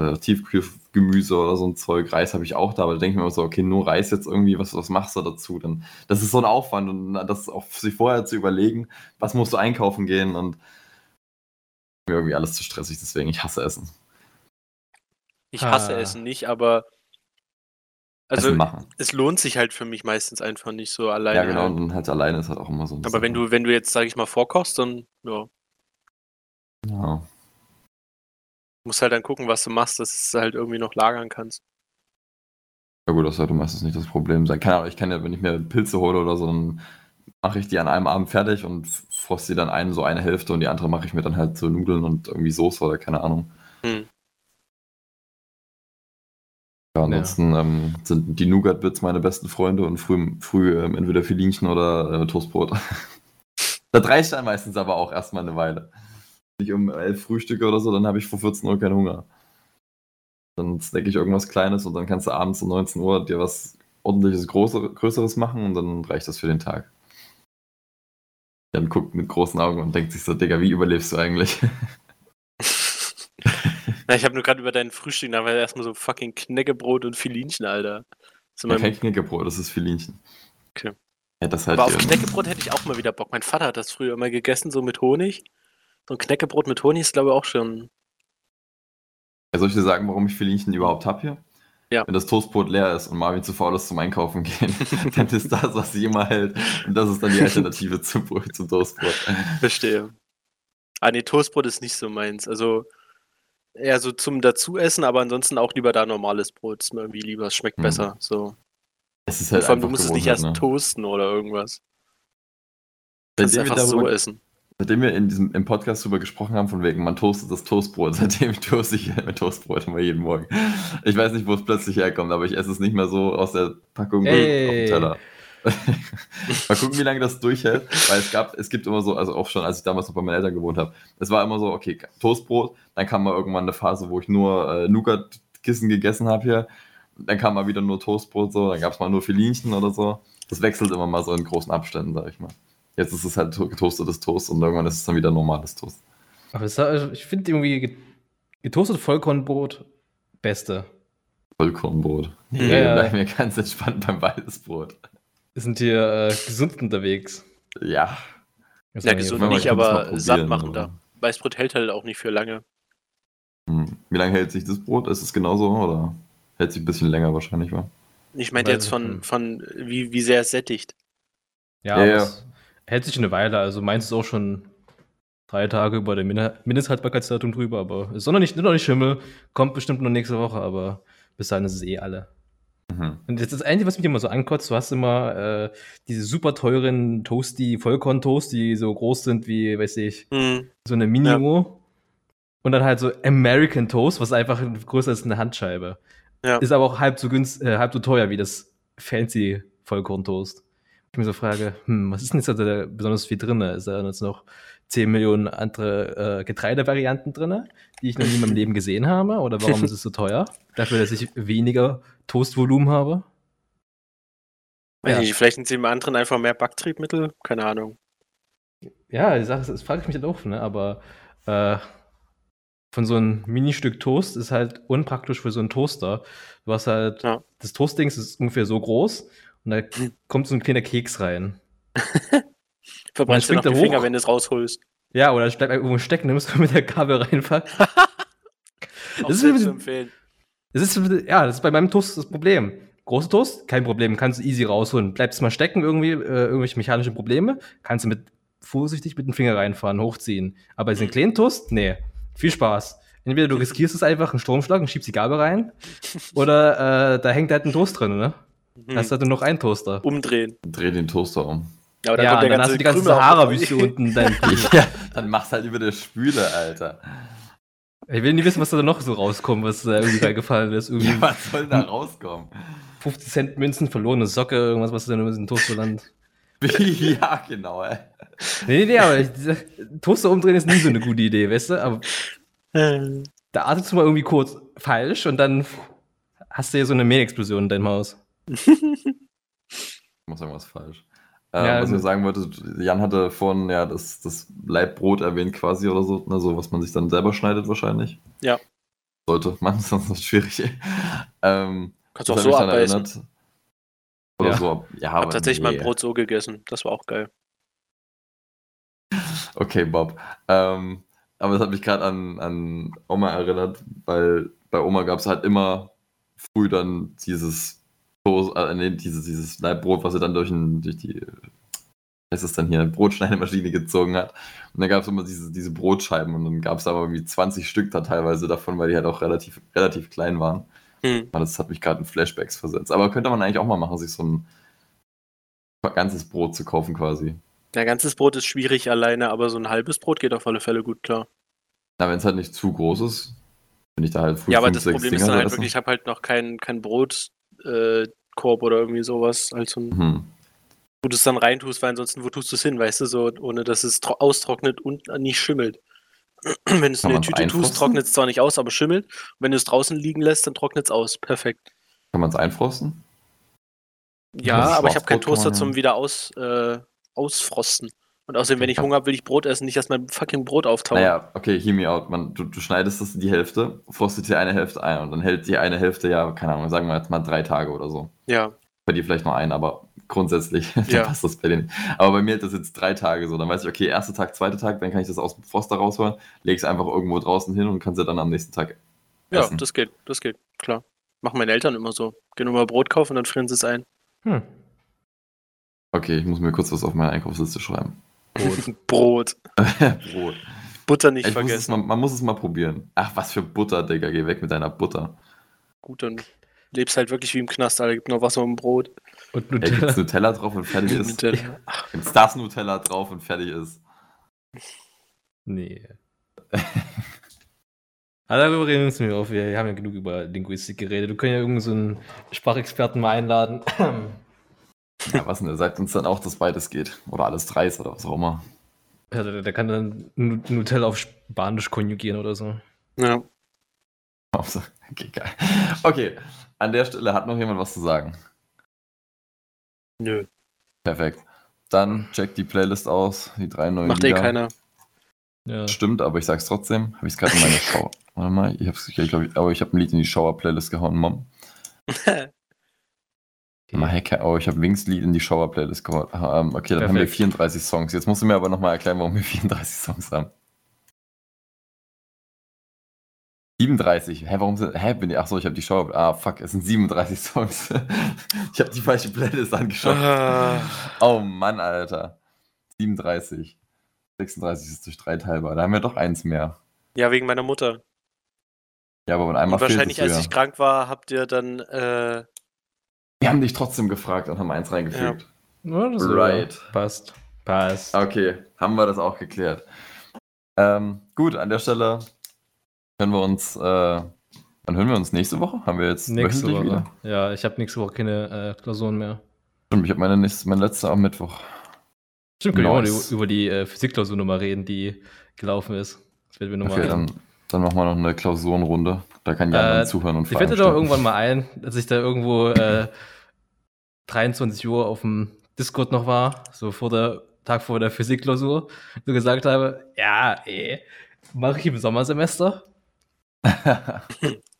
äh, Tiefkühlgemüse oder so ein Zeug, Reis habe ich auch da, aber da denke ich mir immer so, okay, nur Reis jetzt irgendwie, was, was machst du dazu? Dann, das ist so ein Aufwand und das auch sich vorher zu überlegen, was musst du einkaufen gehen und mir irgendwie alles zu stressig, deswegen ich hasse Essen. Ich hasse Ah. Essen nicht, aber also machen. es lohnt sich halt für mich meistens einfach nicht so alleine. Ja, genau, und dann halt alleine ist halt auch immer so. eine Aber wenn du, wenn du jetzt, sag ich mal, vorkochst, dann ja, Ja. musst halt dann gucken, was du machst, dass du es halt irgendwie noch lagern kannst. Ja gut, das sollte meistens nicht das Problem sein. Keine Ahnung, ich kann ja, wenn ich mir Pilze hole oder so, dann mache ich die an einem Abend fertig und frost die dann ein, so eine Hälfte und die andere mache ich mir dann halt so Nudeln und irgendwie Soße oder keine Ahnung. Hm. Ja, ansonsten ähm, sind die Nougat-Bits meine besten Freunde und früh, früh ähm, entweder Filinchen oder äh, Toastbrot. das reicht dann meistens aber auch erstmal eine Weile. Wenn ich um 11 Frühstücke oder so, dann habe ich vor 14 Uhr keinen Hunger. Dann snack ich irgendwas Kleines und dann kannst du abends um 19 Uhr dir was ordentliches, Große, Größeres machen und dann reicht das für den Tag. Dann guckt mit großen Augen und denkt sich so, Digga, wie überlebst du eigentlich? Ja, ich habe nur gerade über dein Frühstück, da war erstmal so fucking Knäckebrot und Filinchen, Alter. Das Ja, kein Knäckebrot, das ist Filinchen. Okay. Ja, das halt Aber auf ähm, Knäckebrot hätte ich auch mal wieder Bock. Mein Vater hat das früher immer gegessen, so mit Honig. So ein Knäckebrot mit Honig ist, glaube ich, auch schon. Ja, soll ich dir sagen, warum ich Filinchen überhaupt habe hier? Ja. Wenn das Toastbrot leer ist und Marvin zu faul ist zum Einkaufen gehen, dann ist das, was sie immer hält. Und das ist dann die Alternative zum, zum Toastbrot. Verstehe. Ah, nee, Toastbrot ist nicht so meins. Also eher so zum Dazuessen, aber ansonsten auch lieber da normales Brot. Ist mir irgendwie lieber, es schmeckt Mhm. besser. So. Es ist halt vor allem, du musst es nicht erst ne? toasten oder irgendwas. Du kannst Seitdem wir, einfach so darüber, essen. seitdem wir in diesem, im Podcast darüber gesprochen haben, von wegen, man toastet das Toastbrot, seitdem toaste ich mit Toastbrot immer jeden Morgen. Ich weiß nicht, wo es plötzlich herkommt, aber ich esse es nicht mehr so aus der Packung Ey. auf dem Teller. Mal gucken, wie lange das durchhält, weil es gab, es gibt immer so, also auch schon, als ich damals noch bei meinen Eltern gewohnt habe, es war immer so, okay, Toastbrot, dann kam mal irgendwann eine Phase, wo ich nur äh, Nougat-Kissen gegessen habe hier Dann kam mal wieder nur Toastbrot so, dann gab es mal nur Filinchen oder so. Das wechselt immer mal so in großen Abständen, sag ich mal. Jetzt ist es halt to- getoastetes Toast und irgendwann ist es dann wieder normales Toast. Aber es, also ich finde irgendwie get- getoastet Vollkornbrot beste. Vollkornbrot. Nee, Ja, ja. bleib mir ganz entspannt beim Weißbrot. Wir sind hier äh, gesund unterwegs. Ja. Das Ja, war gesund nicht, aber satt machen da. Weißbrot hält halt auch nicht für lange. Hm. Wie lange hält sich das Brot? Ist es genauso oder hält sich ein bisschen länger wahrscheinlich, wa? Ich meinte jetzt von, von wie, wie sehr es sättigt. Ja, Ja, ja. es hält sich eine Weile. Also meins ist auch schon drei Tage über der Min- Mindesthaltbarkeitsdatum drüber, aber ist noch nicht, noch nicht Schimmel. Kommt bestimmt noch nächste Woche, aber bis dahin ist es eh alle. Mhm. Und jetzt das Einzige, was mich immer so ankotzt, du hast immer äh, diese super teuren Toasty, Vollkorn-Toast, die so groß sind wie, weiß ich, Hm. so eine Mini-Uhr. Und dann halt so American Toast, was einfach größer ist als eine Handscheibe. Ja. Ist aber auch halb so günst, äh, halb so teuer wie das fancy Vollkorn-Toast. Ich mir so frage, hm, was ist denn jetzt da besonders viel drin? Ist da jetzt noch 10 Millionen andere äh, Getreidevarianten drin, die ich noch nie in meinem Leben gesehen habe? Oder warum ist es so teuer? Dafür, dass ich weniger Toastvolumen habe? Ja. nicht, vielleicht sind sie im anderen einfach mehr Backtriebmittel? Keine Ahnung. Ja, die Sache das frage ich mich halt auch, ne? Aber äh, von so einem Ministück Toast ist halt unpraktisch für so einen Toaster. Du hast halt, Ja. das Toastdings ist ungefähr so groß und da kommt so ein kleiner Keks rein. Verbrennst du noch springt die Finger, hoch. wenn du es rausholst. Ja, oder es bleibt irgendwo stecken, du musst mit der Kabel reinfahren. Das ist zu empfehlen. Das ist, ja, das ist bei meinem Toast das Problem. Große Toast, kein Problem, kannst du easy rausholen. Bleibst mal stecken irgendwie, äh, irgendwelche mechanischen Probleme, kannst du mit vorsichtig mit dem Finger reinfahren, hochziehen. Aber bei diesen kleinen Toast, nee, viel Spaß. Entweder du riskierst es einfach, einen Stromschlag und schiebst die Gabel rein, oder äh, da hängt halt ein Toast drin, ne? Hm. Hast halt nur noch einen Toaster. Umdrehen. Dreh den Toaster um. Ja, aber ja, kommt und der dann hast du die ganze Sahara-Wüste unten in deinem ja, dann mach's halt über der Spüle, Alter. Ich will nicht wissen, was da noch so rauskommt, was da irgendwie reingefallen ist. Irgendwie Ja, was soll da rauskommen? 50 Cent Münzen, verlorene Socke, irgendwas, was da in diesem Toaster landet. ja, genau, ey. Nee, nee, nee, aber ich, Toaster umdrehen ist nie so eine gute Idee, weißt du? Aber Äh, da atmest du mal irgendwie kurz falsch und dann hast du ja so eine Mehlexplosion in deinem Haus. Ich muss irgendwas falsch. Ähm, Ja, was ich also- sagen wollte, Jan hatte vorhin ja das, das Leibbrot erwähnt quasi oder so, ne, so, was man sich dann selber schneidet wahrscheinlich. Ja. Sollte man, sonst ist es schwierig. ähm, Kannst du auch so abbeißen. Oder Ja. so. Ja, Ich hab tatsächlich nee. mein Brot so gegessen. Das war auch geil. Okay, Bob. Ähm, aber das hat mich gerade an, an Oma erinnert, weil bei Oma gab es halt immer früh dann dieses Toast, äh, nee, dieses, dieses Leibbrot, was sie dann durch, ein, durch die, ist das dann hier, Brotschneidemaschine gezogen hat. Und dann gab es immer diese, diese Brotscheiben und dann gab es aber irgendwie 20 Stück da teilweise davon, weil die halt auch relativ, relativ klein waren. Hm. Aber das hat mich gerade in Flashbacks versetzt. Aber könnte man eigentlich auch mal machen, sich so ein ganzes Brot zu kaufen quasi. Ein ganzes Brot ist schwierig alleine, aber so ein halbes Brot geht auf alle Fälle gut klar. Na, wenn es halt nicht zu groß ist, finde ich da halt früh ja, aber das Problem ist dann halt wirklich, ich habe halt noch kein, kein Brotkorb äh, Korb oder irgendwie sowas, also ein, Hm. wo du es dann reintust, weil ansonsten, wo tust du es hin, weißt du, so, ohne dass es tro- austrocknet und nicht schimmelt. wenn du es in eine Tüte tust, trocknet es zwar nicht aus, aber schimmelt. Und wenn du es draußen liegen lässt, dann trocknet es aus. Perfekt. Kann man es einfrosten? Ja, aber ich habe kein Schwarzbrot kann Toaster man ja- zum wieder aus, äh, ausfrosten. Und außerdem, wenn ich Ja. Hunger habe, will ich Brot essen, nicht erst mein fucking Brot auftauen. Naja, okay, hear me out. Man, du, du schneidest das in die Hälfte, frostet dir eine Hälfte ein und dann hält die eine Hälfte ja, keine Ahnung, sagen wir jetzt mal drei Tage oder so. Ja, Bei dir vielleicht noch ein, aber grundsätzlich Ja. passt das bei dir nicht. Aber bei mir hält das jetzt drei Tage so. Dann weiß ich, okay, erster Tag, zweiter Tag, dann kann ich das aus dem Froster rausholen, lege es einfach irgendwo draußen hin und kann es dann am nächsten Tag ja, essen. das geht, das geht, klar. Machen meine Eltern immer so. Gehen immer Brot kaufen und dann frieren sie es ein. Hm. Okay, ich muss mir kurz was auf meine Einkaufsliste schreiben. Brot. Brot. Brot. Butter nicht Ich muss es vergessen. mal, man muss es mal probieren. Ach, was für Butter, Digga. Geh weg mit deiner Butter. Gut, dann lebst halt wirklich wie im Knast, Alter. Gibt noch Wasser und Brot. Und Ey, gibt's Nutella. Nutella drauf und fertig ist? Nutella. Gibt's das Nutella drauf und fertig ist? Nee. Aber darüber reden wir uns nicht auf. Wir haben ja genug über Linguistik geredet. Du können ja irgendeinen so einen Sprachexperten mal einladen. Ja, was denn? Er sagt uns dann auch, dass beides geht. Oder alles drei ist oder was auch immer. Ja, der, der kann dann Nu- Nutella auf Spanisch konjugieren oder so. Ja. Okay, geil. Okay. an der Stelle hat noch jemand was zu sagen. Nö. Perfekt. Dann check die Playlist aus, die drei neuen Macht eh Lieder. keiner. Ja. Stimmt, aber ich sag's trotzdem. Habe ich es gerade in meine Show. Warte mal, ich hab's, ich glaub, ich, aber ich habe ein Lied in die Shower-Playlist gehauen, Mom. Mal oh, ich habe Wings Lied in die Shower-Playlist gehauen. Ähm, okay, dann haben wir Perfekt. 34 Songs. Jetzt musst du mir aber nochmal erklären, warum wir 34 Songs haben. 37. Hä, warum sind. Hä, bin ich. Achso, ich habe die Shower. Ah, fuck, es sind 37 Songs. ich habe die falsche Playlist angeschaut. Ah. Oh Mann, Alter. 37. 36 ist durch drei teilbar. Da haben wir doch eins mehr. ja, wegen meiner Mutter. Ja, aber wenn einmal Und wahrscheinlich, als ich krank war, habt ihr dann. Äh, Wir haben dich trotzdem gefragt und haben eins reingefügt. Ja, das Right. Passt. Passt. Okay, haben wir das auch geklärt. Ähm, gut, an der Stelle können wir uns, äh, wann hören wir uns nächste Woche? Haben wir jetzt Nächste Woche. wieder? Ja, ich habe nächste Woche keine äh, Klausuren mehr. Stimmt, ich habe meine, nächste, meine letzte am Mittwoch. Stimmt, können wir auch Nice. mal über die äh, Physikklausur nochmal reden, die gelaufen ist. Das werden wir nochmal. Okay, dann, dann machen wir noch eine Klausurenrunde. Da kann Jan Äh, dann zuhören und Ich Fragen wette doch irgendwann mal ein, dass ich da irgendwo äh, 23 Uhr auf dem Discord noch war, so vor der Tag vor der Physikklausur, so gesagt habe, ja, ey, mache ich im Sommersemester,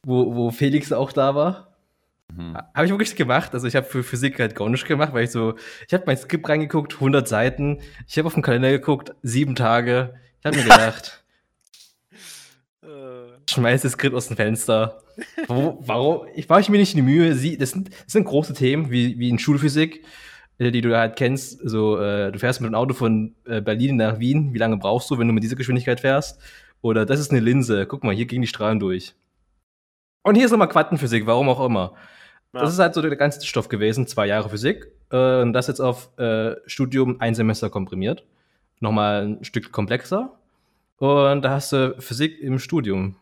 wo, wo Felix auch da war. Mhm. Habe ich wirklich gemacht. Also ich habe für Physik halt gar nichts gemacht, weil ich so, ich habe mein Skript reingeguckt, 100 Seiten. Ich habe auf den Kalender geguckt, sieben Tage. Ich habe mir gedacht, äh, schmeiß das Skript aus dem Fenster. Wo, warum? Ich mache ich mir nicht die Mühe. Sie, das, sind, das sind große Themen, wie, wie in Schulphysik, äh, die du halt kennst. So, äh, du fährst mit dem Auto von äh, Berlin nach Wien. Wie lange brauchst du, wenn du mit dieser Geschwindigkeit fährst? Oder das ist eine Linse. Guck mal, hier gehen die Strahlen durch. Und hier ist nochmal Quantenphysik, warum auch immer. ja. Das ist halt so der ganze Stoff gewesen, zwei Jahre Physik. Äh, und das jetzt auf äh, Studium ein Semester komprimiert. Nochmal ein Stück komplexer. Und da hast du Physik im Studium.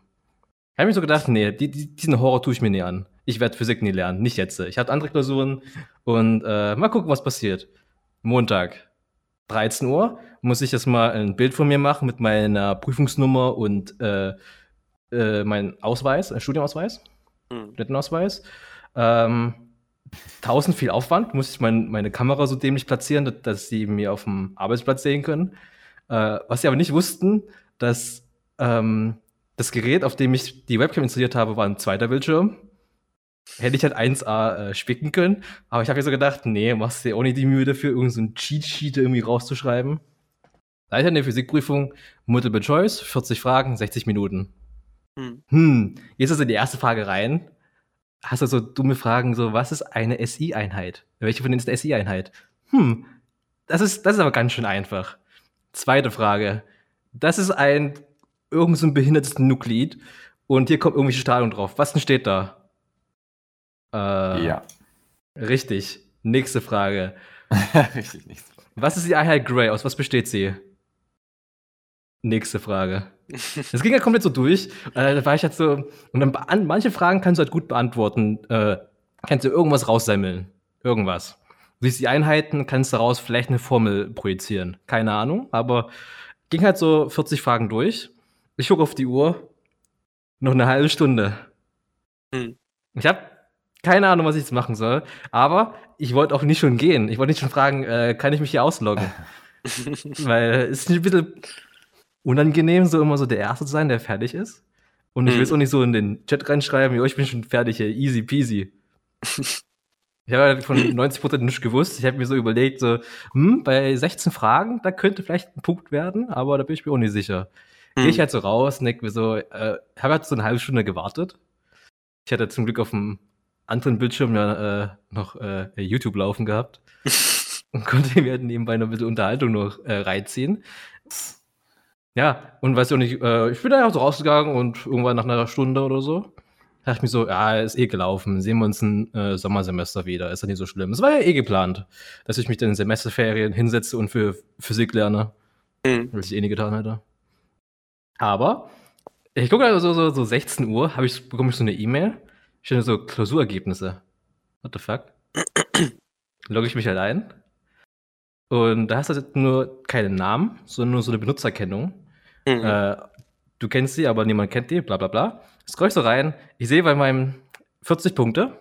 Ich habe mir so gedacht, nee, die, die, diesen Horror tue ich mir nie an. Ich werde Physik nie lernen, nicht jetzt. Ich habe andere Klausuren und äh, mal gucken, was passiert. Montag, 13 Uhr, muss ich jetzt mal ein Bild von mir machen mit meiner Prüfungsnummer und äh, äh, mein Ausweis, äh, Studienausweis. hm. Studentenausweis. Ähm, tausend viel Aufwand, muss ich mein, meine Kamera so dämlich platzieren, dass, dass sie mir auf dem Arbeitsplatz sehen können. Äh, was sie aber nicht wussten, dass ähm, das Gerät, auf dem ich die Webcam installiert habe, war ein zweiter Bildschirm. Hätte ich halt 1A äh, spicken können, aber ich habe mir so gedacht, nee, machst dir auch nicht die Mühe dafür, irgendeinen so einen Cheat-Sheet irgendwie rauszuschreiben. Hatte ich eine Physikprüfung, Multiple Choice, 40 Fragen, 60 Minuten Hm. hm, jetzt ist in die erste Frage rein. Hast du so dumme Fragen, so, was ist eine SI-Einheit? Welche von denen ist eine SI-Einheit? Hm, das ist, das ist aber ganz schön einfach. Zweite Frage. Das ist ein irgend so ein behindertes Nuklid und hier kommt irgendwelche Strahlung drauf. Was denn steht da? Äh, Ja. Richtig. Nächste Frage. Richtig nichts. Was ist die Einheit Gray? Aus was besteht sie? Nächste Frage. Das ging ja komplett so durch. Äh, da war ich halt so. Und dann manche Fragen kannst du halt gut beantworten. Äh, kannst du irgendwas raussemmeln. Irgendwas. Du siehst die Einheiten, kannst daraus vielleicht eine Formel projizieren. Keine Ahnung. Aber ging halt so 40 Fragen durch. Ich gucke auf die Uhr. Noch eine halbe Stunde. Hm. Ich habe keine Ahnung, was ich jetzt machen soll. Aber ich wollte auch nicht schon gehen. Ich wollte nicht schon fragen, äh, kann ich mich hier ausloggen? Weil es ist ein bisschen unangenehm, so immer so der Erste zu sein, der fertig ist. Und ich will Mhm. es auch nicht so in den Chat reinschreiben, jo, ich bin schon fertig, ey, easy peasy. Ich habe halt von 90% nichts gewusst. Ich habe mir so überlegt, so, hm, bei 16 Fragen, da könnte vielleicht ein Punkt werden, aber da bin ich mir auch nicht sicher. Gehe ich Hm. halt so raus und denke mir so, äh, habe halt so eine halbe Stunde gewartet. Ich hatte zum Glück auf dem anderen Bildschirm ja äh, noch äh, YouTube laufen gehabt und konnte mir halt nebenbei noch ein bisschen Unterhaltung noch äh, reinziehen. Ja, und weiß ich auch nicht, äh, ich bin da ja so rausgegangen und irgendwann nach einer Stunde oder so dachte ich mir so, ja, ist eh gelaufen, sehen wir uns ein äh, Sommersemester wieder, ist ja nicht so schlimm. Es war ja eh geplant, dass ich mich dann in Semesterferien hinsetze und für Physik lerne, Hm. was ich eh nie getan hätte. Aber ich gucke also so, so 16 Uhr, habe ich, bekomme ich so eine E-Mail, steht so Klausurergebnisse. What the fuck? Logge ich mich halt ein. Und da hast du halt nur keinen Namen, sondern nur so eine Benutzerkennung. Hm. Äh, du kennst sie, aber niemand kennt die, bla bla bla. Scroll ich so rein, ich sehe bei meinem 40 Punkte,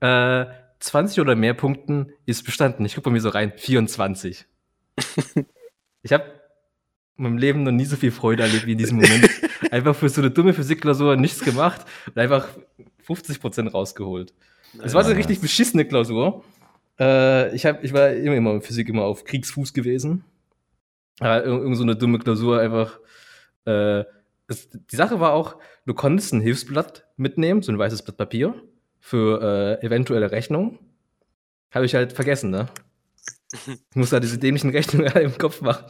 Äh, 20 oder mehr Punkten ist bestanden. Ich gucke bei mir so rein. 24. ich habe in meinem Leben noch nie so viel Freude erlebt wie in diesem Moment. einfach für so eine dumme Physikklausur nichts gemacht und einfach 50% rausgeholt. Es war so eine richtig beschissene Klausur. Äh, ich, hab, ich war immer, immer in Physik immer auf Kriegsfuß gewesen. Aber ir- irgend so eine dumme Klausur einfach. Äh, es, die Sache war auch, du konntest ein Hilfsblatt mitnehmen, so ein weißes Blatt Papier, für äh, eventuelle Rechnungen. Habe ich halt vergessen, ne? Ich musste halt diese dämlichen Rechnungen alle im Kopf machen.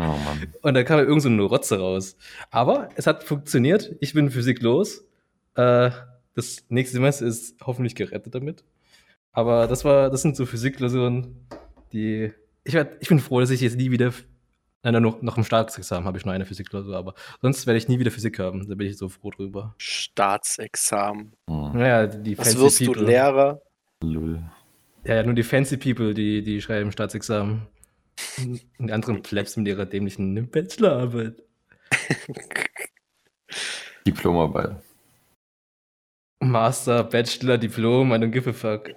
Oh Mann. Und da kam ja irgend so eine Rotze raus. Aber es hat funktioniert. Ich bin Physik los. Äh, das nächste Semester ist hoffentlich gerettet damit. Aber das war, das sind so Physikklausuren, die. Ich, werd, ich bin froh, dass ich jetzt nie wieder. Nein, noch, noch im Staatsexamen habe ich nur eine Physikklausur, aber sonst werde ich nie wieder Physik haben. Da bin ich so froh drüber. Staatsexamen. Hm. Naja, die Was wirst du, People. Lehrer? Lull. Ja, ja, nur die fancy People, die, die schreiben Staatsexamen. Und die anderen Plebs mit ihrer dämlichen Bachelorarbeit. Diplomarbeit. Master, Bachelor, Diplom, I don't give a fuck.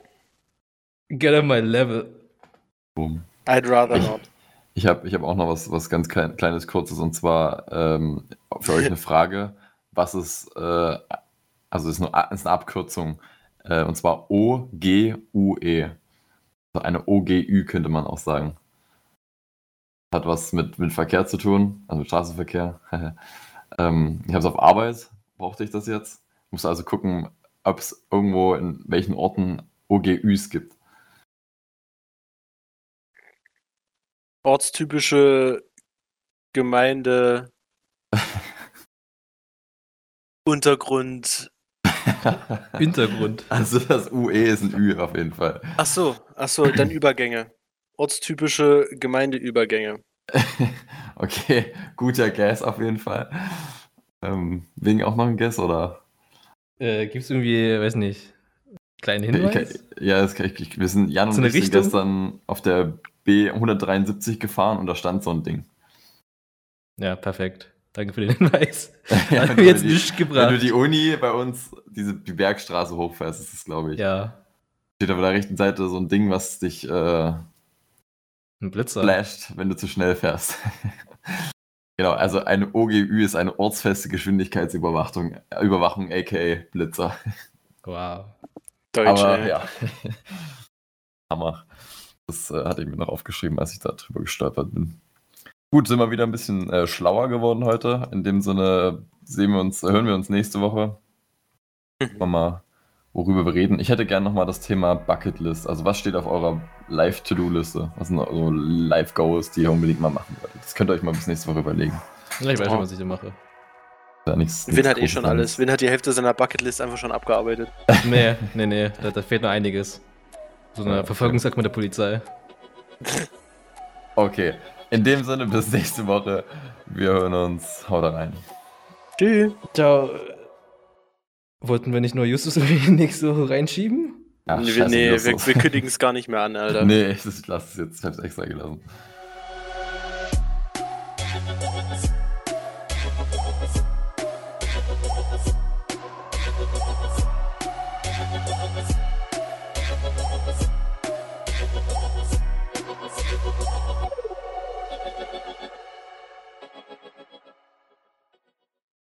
Get on my level. Boom. I'd rather Ich- not. Ich habe ich hab auch noch was, was ganz klein, kleines, kurzes und zwar ähm, für euch eine Frage. Was ist, äh, also ist, nur, ist eine Abkürzung äh, und zwar O-G-U-E. Also eine O-G-Ü könnte man auch sagen. Hat was mit, mit Verkehr zu tun, also mit Straßenverkehr. ähm, ich habe es auf Arbeit, brauchte ich das jetzt. Musste also gucken, ob es irgendwo in welchen Orten OGÜs gibt. Ortstypische Gemeinde. Untergrund. Hintergrund. Also das UE ist ein Ü auf jeden Fall. Ach so, ach so, dann Übergänge. Ortstypische Gemeindeübergänge. okay, guter Guess auf jeden Fall. Ähm, wegen auch noch ein Guess oder? Äh, Gibt es irgendwie, weiß nicht, kleinen Ich, Hinweis? ja, das kann ich, ich, wir sind Jan und So ich sind gestern auf der B173 gefahren und da stand so ein Ding. Ja, perfekt. Danke für den Hinweis. Ja, Hat wenn mir du jetzt die- nichts Wenn gebracht. du die Uni bei uns, diese, die Bergstraße hochfährst, ist es, glaube ich. ja, Steht auf der rechten Seite so ein Ding, was dich äh, ein Blitzer. flasht, wenn du zu schnell fährst. genau, also eine OGÜ ist eine ortsfeste Geschwindigkeitsüberwachung, Überwachung, aka Blitzer. Wow. Deutsch, Aber ey. ja. Hammer. Das äh, hatte ich mir noch aufgeschrieben, als ich da drüber gestolpert bin. Gut, sind wir wieder ein bisschen äh, schlauer geworden heute. In dem Sinne sehen wir uns, hören wir uns nächste Woche. Wir mal, worüber wir reden. Ich hätte gerne nochmal das Thema Bucketlist. Also was steht auf eurer Live-To-Do-Liste? Was sind so Live-Goals, die ihr unbedingt mal machen wolltet? Das könnt ihr euch mal bis nächste Woche überlegen. Ja, ich weiß Oh. schon, was ich da mache. Da nichts, Win nichts hat eh schon an. alles. Win hat die Hälfte seiner Bucketlist einfach schon abgearbeitet. Nee, nee, nee, da, da fehlt noch einiges. So eine Ja, okay. Verfolgungsjagd mit der Polizei. Okay, in dem Sinne bis nächste Woche. Wir hören uns. Haut rein. Tschüss. Ciao. Wollten wir nicht nur Justus irgendwie nächste Woche reinschieben? Ach, nee, scheiße, nee wir, wir kündigen es gar nicht mehr an, Alter. Nee, ich lasse es jetzt. Ich hab's extra gelassen.